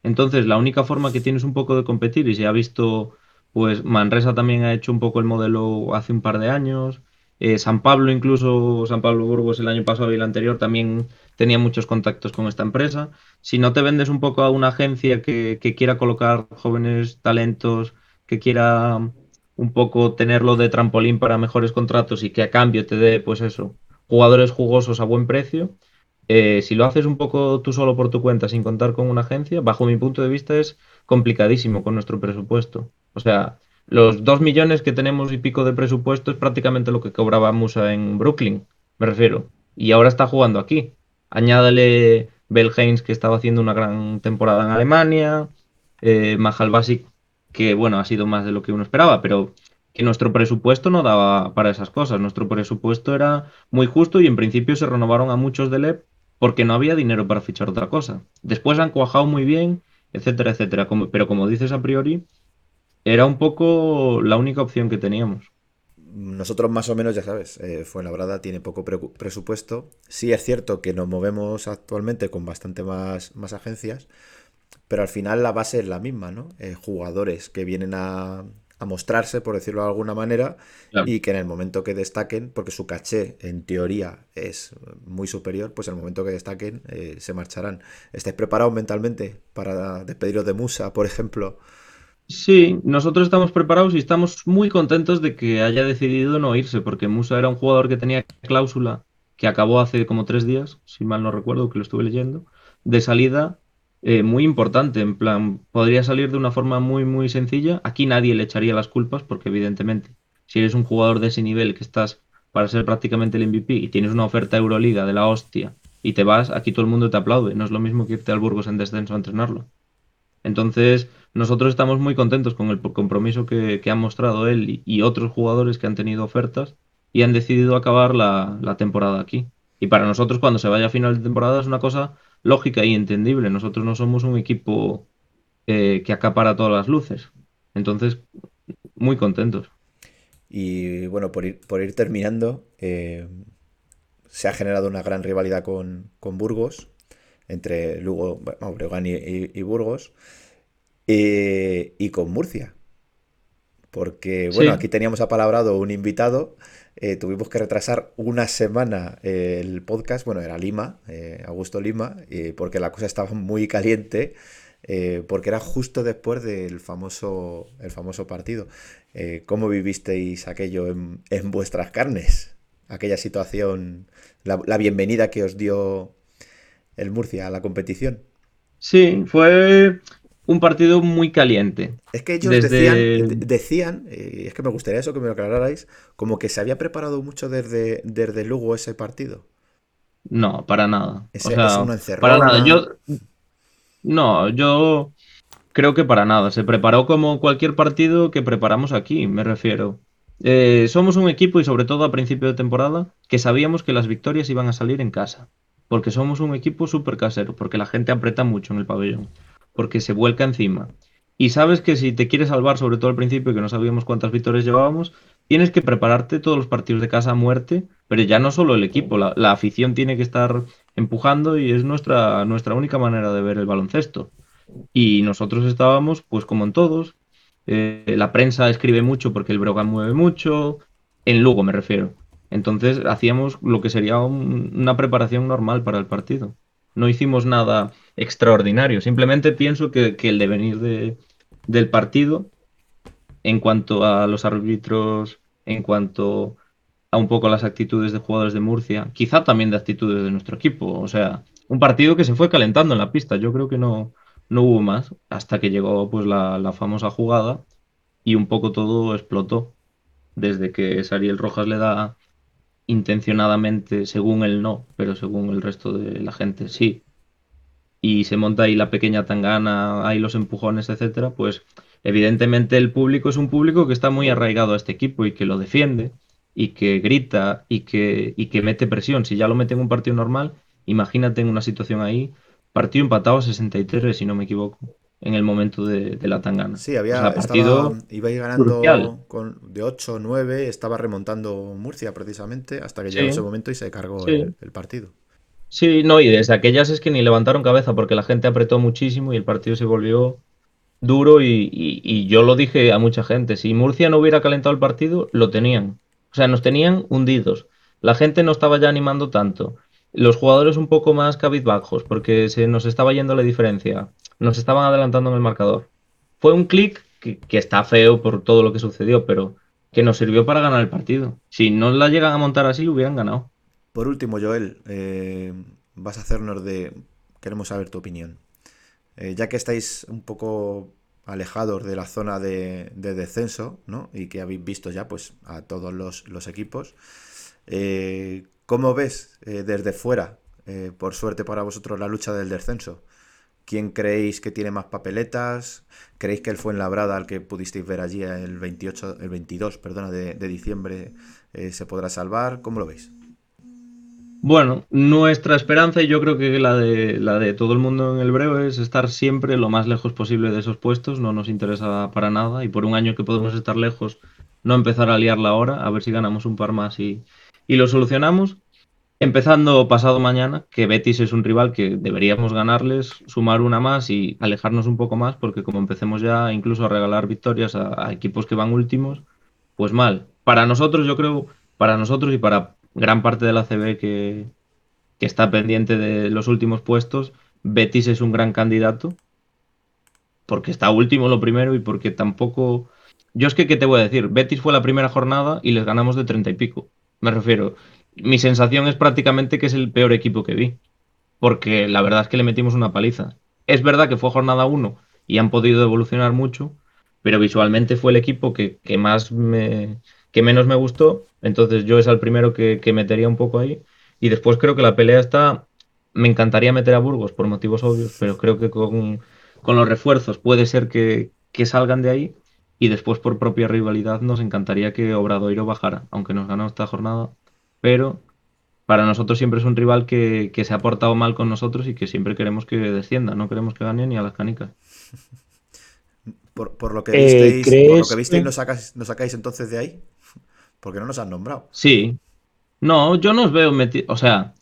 Entonces, la única forma que tienes un poco de competir, y se ha visto, pues Manresa también ha hecho un poco el modelo hace un par de años, eh, San Pablo incluso, San Pablo Burgos el año pasado y el anterior también tenía muchos contactos con esta empresa. Si no te vendes un poco a una agencia que, quiera colocar jóvenes talentos, que quiera un poco tenerlo de trampolín para mejores contratos y que a cambio te dé, pues eso, jugadores jugosos a buen precio. eh, si lo haces un poco tú solo por tu cuenta sin contar con una agencia, bajo mi punto de vista es complicadísimo con nuestro presupuesto. O sea, los dos millones que tenemos y pico de presupuesto es prácticamente lo que cobraba Musa en Brooklyn, me refiero. Y ahora está jugando aquí. Añádale Bell que estaba haciendo una gran temporada en Alemania, eh, Basic, que bueno, ha sido más de lo que uno esperaba, pero que nuestro presupuesto no daba para esas cosas. Nuestro presupuesto era muy justo y en principio se renovaron a muchos del EP porque no había dinero para fichar otra cosa. Después han cuajado muy bien, etcétera, etcétera. Pero como dices a priori, era un poco la única opción que teníamos. Nosotros más o menos, ya sabes, eh, Fuenlabrada tiene poco presupuesto. Sí es cierto que nos movemos actualmente con bastante más, más agencias, pero al final la base es la misma, ¿no? Eh, jugadores que vienen a, a mostrarse, por decirlo de alguna manera, Claro. y que en el momento que destaquen, porque su caché en teoría es muy superior, pues en el momento que destaquen eh, se marcharán. ¿Estáis preparados mentalmente para despediros de Musa, por ejemplo? Sí, nosotros estamos preparados y estamos muy contentos de que haya decidido no irse, porque Musa era un jugador que tenía cláusula, que acabó hace como tres días, si mal no recuerdo, que lo estuve leyendo, de salida eh, muy importante. En plan, podría salir de una forma muy, muy sencilla. Aquí nadie le echaría las culpas, porque evidentemente, si eres un jugador de ese nivel que estás para ser prácticamente el MVP y tienes una oferta Euroliga de la hostia y te vas, aquí todo el mundo te aplaude. No es lo mismo que irte al Burgos en descenso a entrenarlo. Entonces, nosotros estamos muy contentos con el compromiso que, que han mostrado él y, otros jugadores que han tenido ofertas y han decidido acabar la, temporada aquí. Y para nosotros, cuando se vaya a final de temporada, es una cosa lógica y entendible. Nosotros no somos un equipo eh, que acapara todas las luces. Entonces, muy contentos. Y bueno, por ir, por ir terminando, eh, se ha generado una gran rivalidad con, Burgos, entre Lugo, bueno, y Burgos, eh, y con Murcia. Porque, bueno, Sí. aquí teníamos apalabrado un invitado, eh, tuvimos que retrasar una semana eh, el podcast, bueno, era Lima, Augusto Lima, porque la cosa estaba muy caliente, porque era justo después del famoso, el famoso partido. ¿cómo vivisteis aquello en, en vuestras carnes? Aquella situación, la, la bienvenida que os dio el Murcia a la competición. Sí, fue un partido muy caliente. Es que ellos Desde- decían, de- decían, eh, y es que me gustaría eso que me lo aclararais, como que se había preparado mucho desde, desde Lugo ese partido. No, para nada. Ese- o sea, una para nada. Yo, no, yo creo que para nada. Se preparó como cualquier partido que preparamos aquí, me refiero. Eh, somos un equipo y sobre todo a principio de temporada que sabíamos que las victorias iban a salir en casa. Porque somos un equipo súper casero, porque la gente aprieta mucho en el pabellón, porque se vuelca encima. Y sabes que si te quieres salvar, sobre todo al principio, que no sabíamos cuántas victorias llevábamos, tienes que prepararte todos los partidos de casa a muerte, pero ya no solo el equipo, la, afición tiene que estar empujando y es nuestra, nuestra única manera de ver el baloncesto. Y nosotros estábamos, pues como en todos, eh, la prensa escribe mucho porque el Brogan mueve mucho, en Lugo me refiero. Entonces hacíamos lo que sería un- una preparación normal para el partido. No hicimos nada extraordinario, simplemente pienso que, que el devenir de, del partido, en cuanto a los árbitros, en cuanto a un poco las actitudes de jugadores de Murcia, quizá también de actitudes de nuestro equipo. O sea, un partido que se fue calentando en la pista. Yo creo que no, no hubo más hasta que llegó pues la, la famosa jugada y un poco todo explotó. Desde que Sariel Rojas le da intencionadamente, según él no, pero según el resto de la gente sí. Y se monta ahí la pequeña tangana, ahí los empujones, etcétera, pues evidentemente el público es un público que está muy arraigado a este equipo y que lo defiende y que grita y que, y que mete presión. Si ya lo mete en un partido normal, imagínate en una situación ahí, partido empatado a 63, si no me equivoco, en el momento de, de la tangana. Sí, había, O sea, partido estaba, iba a ir ganando crucial. con, de 8 9, estaba remontando Murcia precisamente, hasta que Sí. llegó ese momento y se cargó Sí. el, el partido. Sí, no, y desde aquellas es que ni levantaron cabeza porque la gente apretó muchísimo y el partido se volvió duro y, y- y yo lo dije a mucha gente, si Murcia no hubiera calentado el partido, lo tenían. O sea, nos tenían hundidos. La gente no estaba ya animando tanto. Los jugadores un poco más cabizbajos porque se nos estaba yendo la diferencia. Nos estaban adelantando en el marcador. Fue un clic que, está feo por todo lo que sucedió, pero que nos sirvió para ganar el partido. Si no la llegan a montar así, hubieran ganado. Por último, Joel, eh, vas a hacernos de... Queremos saber tu opinión. Eh, ya que estáis un poco alejados de la zona de, de descenso, ¿no? Y que habéis visto ya, pues, a todos los, equipos. eh, ¿Cómo ves desde fuera, por suerte para vosotros, la lucha del descenso? ¿Quién creéis que tiene más papeletas? ¿Creéis que el Fuenlabrada, al que pudisteis ver allí el 28, el 22, perdona, de, de diciembre, eh, se podrá salvar? ¿Cómo lo veis? Bueno, nuestra esperanza, y yo creo que la de, la de todo el mundo en el breve, es estar siempre lo más lejos posible de esos puestos. No nos interesa para nada. Y por un año que podemos estar lejos, no empezar a liarla ahora, a ver si ganamos un par más y, y lo solucionamos. Empezando pasado mañana, que Betis es un rival que deberíamos ganarles, sumar una más y alejarnos un poco más, porque como empecemos ya incluso a regalar victorias a, equipos que van últimos, pues mal. Para nosotros, yo creo, para nosotros y para gran parte de la CB que, que está pendiente de los últimos puestos, Betis es un gran candidato, porque está último lo primero y porque tampoco... Yo es que, ¿qué te voy a decir? Betis fue la primera jornada y les ganamos de treinta y pico. Me refiero, mi sensación es prácticamente que es el peor equipo que vi, porque la verdad es que le metimos una paliza. Es verdad que fue jornada 1 y han podido evolucionar mucho, pero visualmente fue el equipo que, más me, que menos me gustó, entonces yo es el primero que, metería un poco ahí. Y después creo que la pelea está, me encantaría meter a Burgos por motivos obvios, pero creo que con, con los refuerzos puede ser que, que salgan de ahí. Y después por propia rivalidad nos encantaría que Obradoiro bajara, aunque nos ganó esta jornada. Pero para nosotros siempre es un rival que, que se ha portado mal con nosotros y que siempre queremos que descienda, no queremos que gane ni a las canicas. Por, por lo que Eh, visteis, por lo ¿crees que visteis que- ¿nos, sacáis, ¿nos sacáis entonces de ahí? Porque no nos han nombrado. Sí. No, yo no os veo metido. O sea,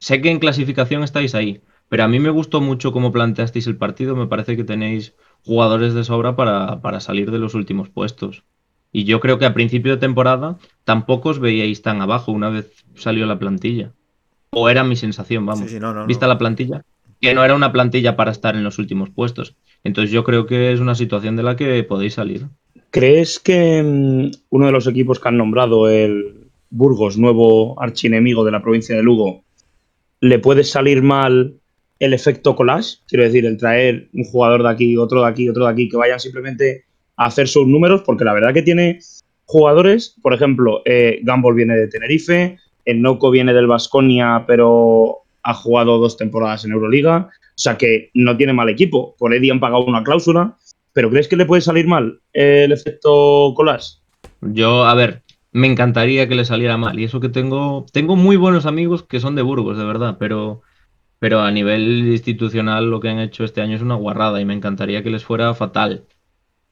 sé que en clasificación estáis ahí, pero a mí me gustó mucho cómo planteasteis el partido. Me parece que tenéis jugadores de sobra para, para salir de los últimos puestos. Y yo creo que a principio de temporada tampoco os veíais tan abajo una vez salió la plantilla. O era mi sensación, vamos. Sí, sí, no, no, Vista no. la plantilla, que no era una plantilla para estar en los últimos puestos. Entonces yo creo que es una situación de la que podéis salir. ¿Crees que mm, uno de los equipos que han nombrado, el Burgos, nuevo archienemigo de la provincia de Lugo, le puede salir mal el efecto collage? Quiero decir, el traer un jugador de aquí, otro de aquí, otro de aquí, que vayan simplemente hacer sus números, porque la verdad que tiene jugadores, por ejemplo, eh, viene de Tenerife, el Noco viene del Vasconia, pero ha jugado dos temporadas en Euroliga, o sea que no tiene mal equipo. Por Eddie han pagado una cláusula, pero ¿crees que le puede salir mal el efecto collage? Yo, a ver, me encantaría que le saliera mal. Y eso que tengo, tengo muy buenos amigos que son de Burgos, de verdad, pero, pero a nivel institucional lo que han hecho este año es una guarrada y me encantaría que les fuera fatal.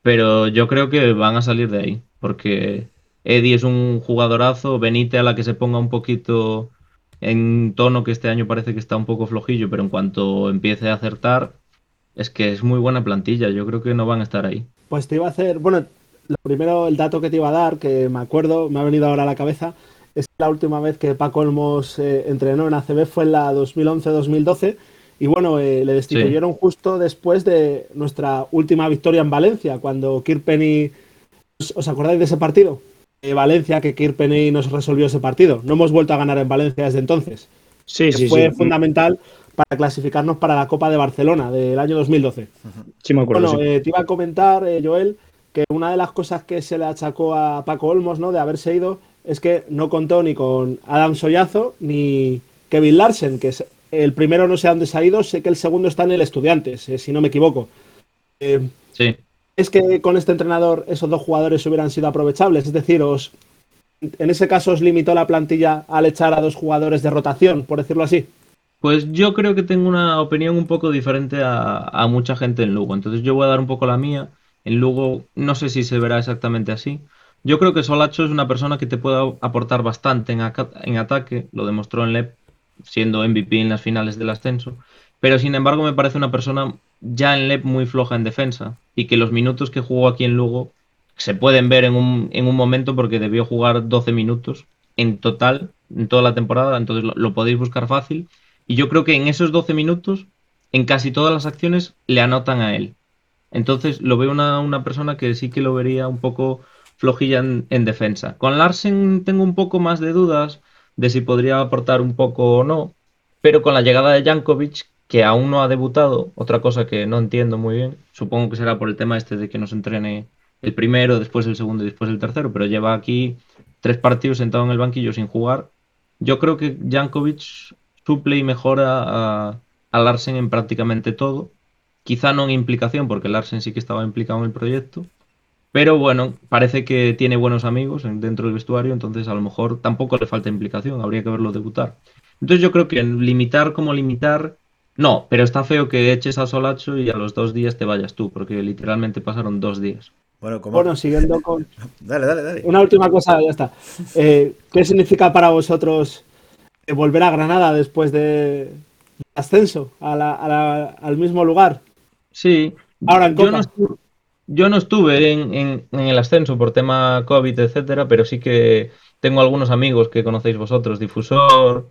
Pero yo creo que van a salir de ahí, porque Eddie es un jugadorazo, Benite a la que se ponga un poquito en tono, que este año parece que está un poco flojillo, pero en cuanto empiece a acertar, es que es muy buena plantilla, yo creo que no van a estar ahí. Pues te iba a hacer, bueno, lo primero, el dato que te iba a dar, que me acuerdo, me ha venido ahora a la cabeza, es la última vez que Paco Olmos eh, entrenó en ACB fue en la 2011-2012 y bueno, eh, le destituyeron justo después de nuestra última victoria en Valencia, cuando Kirpenny, ¿os, os acordáis de ese partido? Eh, Valencia, que Kirpenny nos resolvió ese partido. No hemos vuelto a ganar en Valencia desde entonces. Sí, sí, fue sí. fundamental para clasificarnos para la Copa de Barcelona del año 2012. Sí, me acuerdo. Bueno, sí. eh, te iba a comentar, eh, Joel, que una de las cosas que se le achacó a Paco Olmos, ¿no? De haberse ido, es que no contó ni con Adam Soyazo ni Kevin Larsen, que el primero no sé a dónde se ha ido, sé que el segundo está en el Estudiantes, eh, si no me equivoco. Eh, Sí. ¿Es que con este entrenador esos dos jugadores hubieran sido aprovechables? Es decir, os, en ese caso os limitó la plantilla al echar a dos jugadores de rotación, por decirlo así. Pues yo creo que tengo una opinión un poco diferente a, a mucha gente en Lugo. Entonces yo voy a dar un poco la mía. En Lugo no sé si se verá exactamente así. Yo creo que Solacho es una persona que te puede aportar bastante en, en ataque. Lo demostró en LEP siendo MVP en las finales del ascenso. Pero sin embargo me parece una persona ya en LEP muy floja en defensa. Y que los minutos que jugó aquí en Lugo se pueden ver en un, en un momento porque debió jugar 12 minutos en total, en toda la temporada. Entonces lo- lo podéis buscar fácil. Y yo creo que en esos 12 minutos, en casi todas las acciones, le anotan a él. Entonces lo veo una, una persona que sí que lo vería un poco flojilla en, en defensa. Con Larsen tengo un poco más de dudas de si podría aportar un poco o no, pero con la llegada de Jankovic, que aún no ha debutado, otra cosa que no entiendo muy bien, supongo que será por el tema este de que nos entrene el primero, después el segundo y después el tercero, pero lleva aquí tres partidos sentado en el banquillo sin jugar. Yo creo que Jankovic suple y mejora a, a Larsen en prácticamente todo. Quizá no en implicación, porque Larsen sí que estaba implicado en el proyecto. Pero bueno, parece que tiene buenos amigos en- dentro del vestuario, entonces a lo mejor tampoco le falta implicación, habría que verlo debutar. Entonces yo creo que en limitar como limitar, no, pero está feo que eches a Solacho y a los dos días te vayas tú, porque literalmente pasaron dos días. Bueno, como... Bueno, siguiendo con. Dale, dale, dale. Una última cosa, ya está. Eh, ¿Qué significa para vosotros eh, volver a Granada después de ascenso a la- a la- al mismo lugar? Sí, Ahora en yo Copa. no yo no estuve en, el ascenso por tema COVID, etcétera, pero sí que tengo algunos amigos que conocéis vosotros, Difusor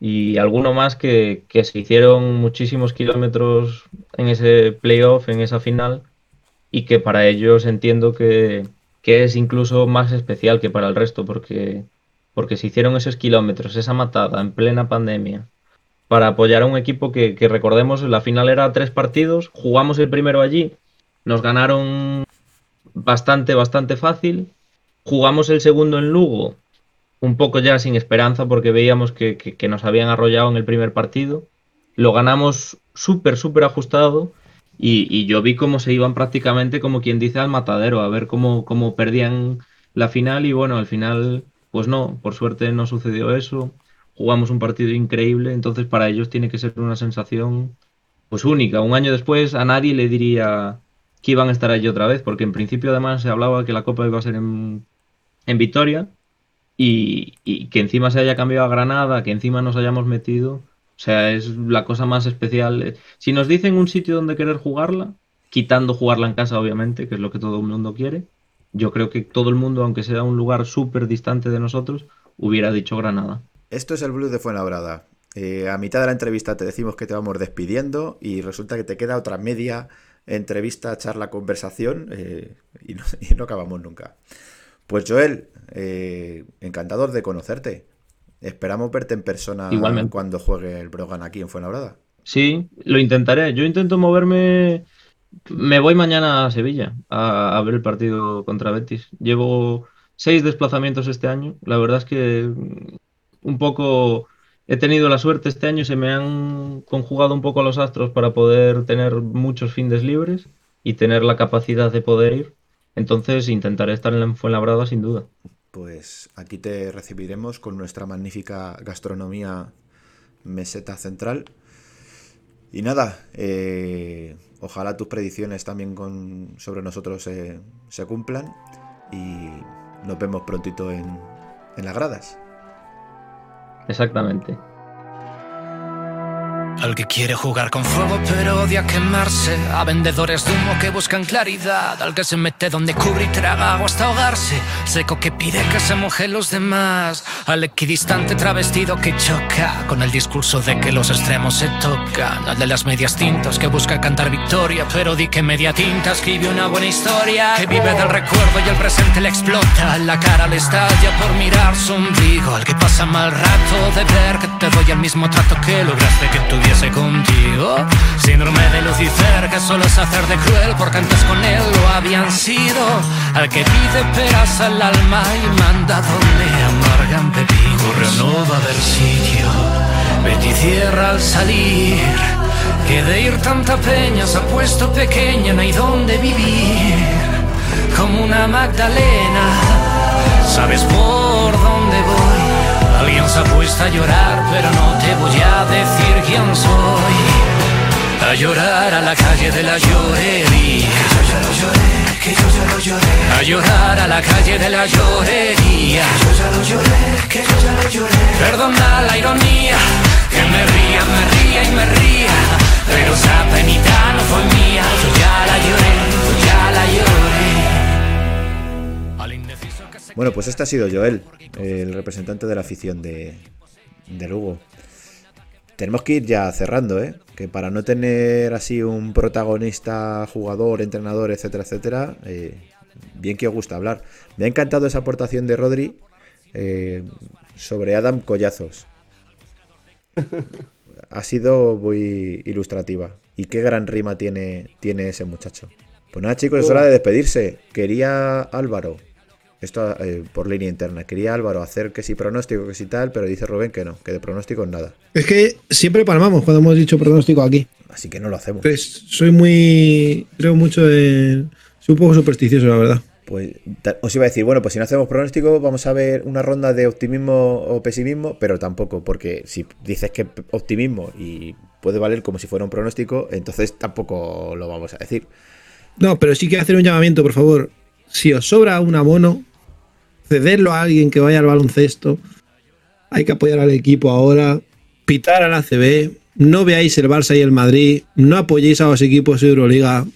y alguno más que, que se hicieron muchísimos kilómetros en ese playoff, en esa final, y que para ellos entiendo que, que es incluso más especial que para el resto, porque, porque se hicieron esos kilómetros, esa matada en plena pandemia para apoyar a un equipo que, que recordemos, la final era tres partidos, jugamos el primero allí, nos ganaron bastante, bastante fácil, jugamos el segundo en Lugo, un poco ya sin esperanza porque veíamos que, que- nos habían arrollado en el primer partido, lo ganamos súper, súper ajustado y, y yo vi cómo se iban prácticamente como quien dice al matadero, a ver cómo, cómo perdían la final y bueno, al final, pues no, por suerte no sucedió eso. Jugamos un partido increíble, entonces para ellos tiene que ser una sensación pues única. Un año después a nadie le diría que iban a estar allí otra vez, porque en principio además se hablaba que la Copa iba a ser en, en Vitoria y, y que encima se haya cambiado a Granada, que encima nos hayamos metido, o sea, es la cosa más especial. Si nos dicen un sitio donde querer jugarla, quitando jugarla en casa obviamente, que es lo que todo el mundo quiere, yo creo que todo el mundo, aunque sea un lugar súper distante de nosotros, hubiera dicho Granada. Esto es el Blues de Fuenlabrada. Eh, a mitad de la entrevista te decimos que te vamos despidiendo y resulta que te queda otra media entrevista, charla, conversación eh, y, no, y no acabamos nunca. Pues Joel, eh, encantador de conocerte. Esperamos verte en persona Igualmente. cuando juegue el Brogan aquí en Fuenlabrada. Sí, lo intentaré. Yo intento moverme. Me voy mañana a Sevilla a, a ver el partido contra Betis. Llevo seis desplazamientos este año. La verdad es que mm, un poco he tenido la suerte este año. Se me han conjugado un poco los astros para poder tener muchos fines libres y tener la capacidad de poder ir. Entonces intentaré estar en la Fuenlabrada sin duda. Pues aquí te recibiremos con nuestra magnífica gastronomía meseta central. Y nada, eh, ojalá tus predicciones también con, sobre nosotros se cumplan y nos vemos prontito en, en las gradas. Exactamente. Al que quiere jugar con fuego pero odia quemarse. A vendedores de humo que buscan claridad. Al que se mete donde cubre y traga agua hasta ahogarse. Seco que pide que se mojen los demás. Al equidistante travestido que choca. Con el discurso de que los extremos se tocan. Al de las medias tintas que busca cantar victoria Pero di que media tinta escribe una buena historia. Que vive del recuerdo y el presente le explota. La cara le estalla por mirar su ombligo. Al que pasa mal rato de ver que te doy el mismo trato que lograste que tuviese contigo. Síndrome de Lucifer que solo es hacer de cruel Porque antes con él lo habían sido. Al que pide peras al alma y manda donde amargan Correo no va a haber sitio Betty cierra al salir Que de ir tanta peña se ha puesto pequeña No hay donde vivir. Como una Magdalena Sabes por dónde voy Alguien se ha puesto a llorar, pero no te voy a decir quién soy. A llorar a la calle de la llorería. Que yo ya lo lloré, que yo ya lo lloré. A llorar a la calle de la llorería. Que yo ya lo lloré, que yo ya lo lloré. Perdona la ironía, que me ría, me ría y me ría. Pero esa penita no fue mía. Yo ya la lloré, yo ya la lloré. Bueno, pues este ha sido Joel, el representante de la afición de, de Lugo. tenemos que ir ya cerrando, ¿eh? Que para no tener así un protagonista, jugador, entrenador, etcétera, etcétera, eh, bien que os gusta hablar. Me ha encantado esa aportación de Rodri eh, sobre Adam Collazos. Ha sido muy ilustrativa. Y qué gran rima tiene, tiene ese muchacho. Pues nada, chicos, es hora de despedirse. Quería Álvaro, esto eh, por línea interna, quería Álvaro hacer que sí pronóstico, que sí tal, pero dice Rubén que no, que de pronóstico nada. Es que siempre palmamos cuando hemos dicho pronóstico aquí. Así que no lo hacemos. Pues soy muy. Creo mucho en. Soy un poco supersticioso, la verdad. Pues os iba a decir, bueno, pues si no hacemos pronóstico, vamos a ver una ronda de optimismo o pesimismo, pero tampoco, porque si dices que optimismo y puede valer como si fuera un pronóstico, entonces tampoco lo vamos a decir. No, pero sí que hacer un llamamiento, por favor. Si os sobra un abono, cederlo a alguien que vaya al baloncesto. Hay que apoyar al equipo ahora. Pitar al ACB. No veáis el Barça y el Madrid. No apoyéis a los equipos de Euroliga.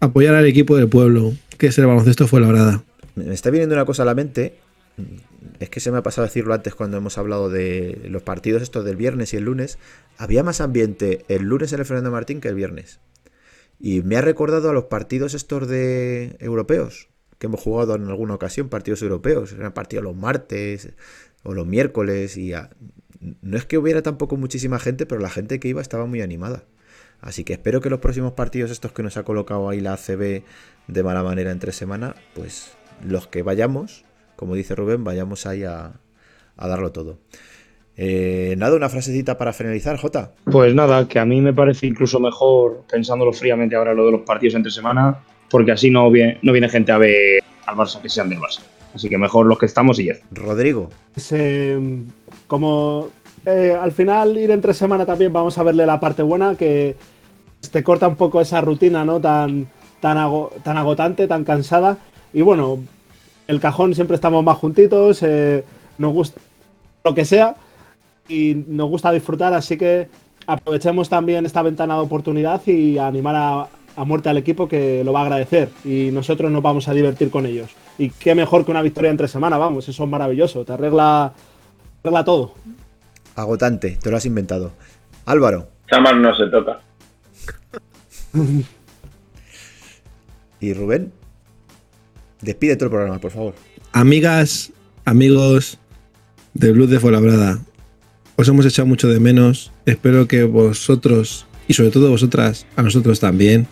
Apoyar al equipo del pueblo, que es el baloncesto fue la verdad. Me está viniendo una cosa a la mente. Es que se me ha pasado decirlo antes cuando hemos hablado de los partidos estos del viernes y el lunes. Había más ambiente el lunes en el Fernando Martín que el viernes. Y me ha recordado a los partidos estos de europeos que hemos jugado en alguna ocasión, partidos europeos. Eran partidos los martes o los miércoles. Y a- no es que hubiera tampoco muchísima gente, pero la gente que iba estaba muy animada. Así que espero que los próximos partidos estos que nos ha colocado ahí la ACB de mala manera entre semana, pues los que vayamos, como dice Rubén, vayamos ahí a, darlo todo. Eh, nada, una frasecita para finalizar, Jota. Pues nada, que a mí me parece incluso mejor, pensándolo fríamente ahora lo de los partidos entre semana, porque así no viene, no viene gente a ver al Barça que sean del Barça. Así que mejor los que estamos y ya. Rodrigo, Pues, eh, como eh, al final ir entre semana también vamos a verle la parte buena que te corta un poco esa rutina, ¿no? Tan, tan, ago- tan agotante, tan cansada. Y bueno, el cajón siempre estamos más juntitos, eh, nos gusta lo que sea y nos gusta disfrutar, así que aprovechemos también esta ventana de oportunidad y animar a, a muerte al equipo que lo va a agradecer y nosotros nos vamos a divertir con ellos. Y qué mejor que una victoria entre semana, vamos, eso es maravilloso, te arregla, arregla todo. agotante, te lo has inventado. Álvaro Chamar no se toca. y Rubén, despide todo el programa, por favor. Amigas, amigos de Blues de Fuenlabrada, os hemos echado mucho de menos. Espero que vosotros, y sobre todo vosotras, a nosotros también.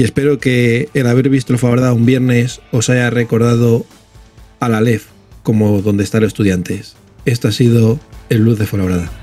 Y espero que el haber visto el Fuenlabrada un viernes os haya recordado a la LEF como donde están los estudiantes. Esto ha sido el Blues de Fuenlabrada.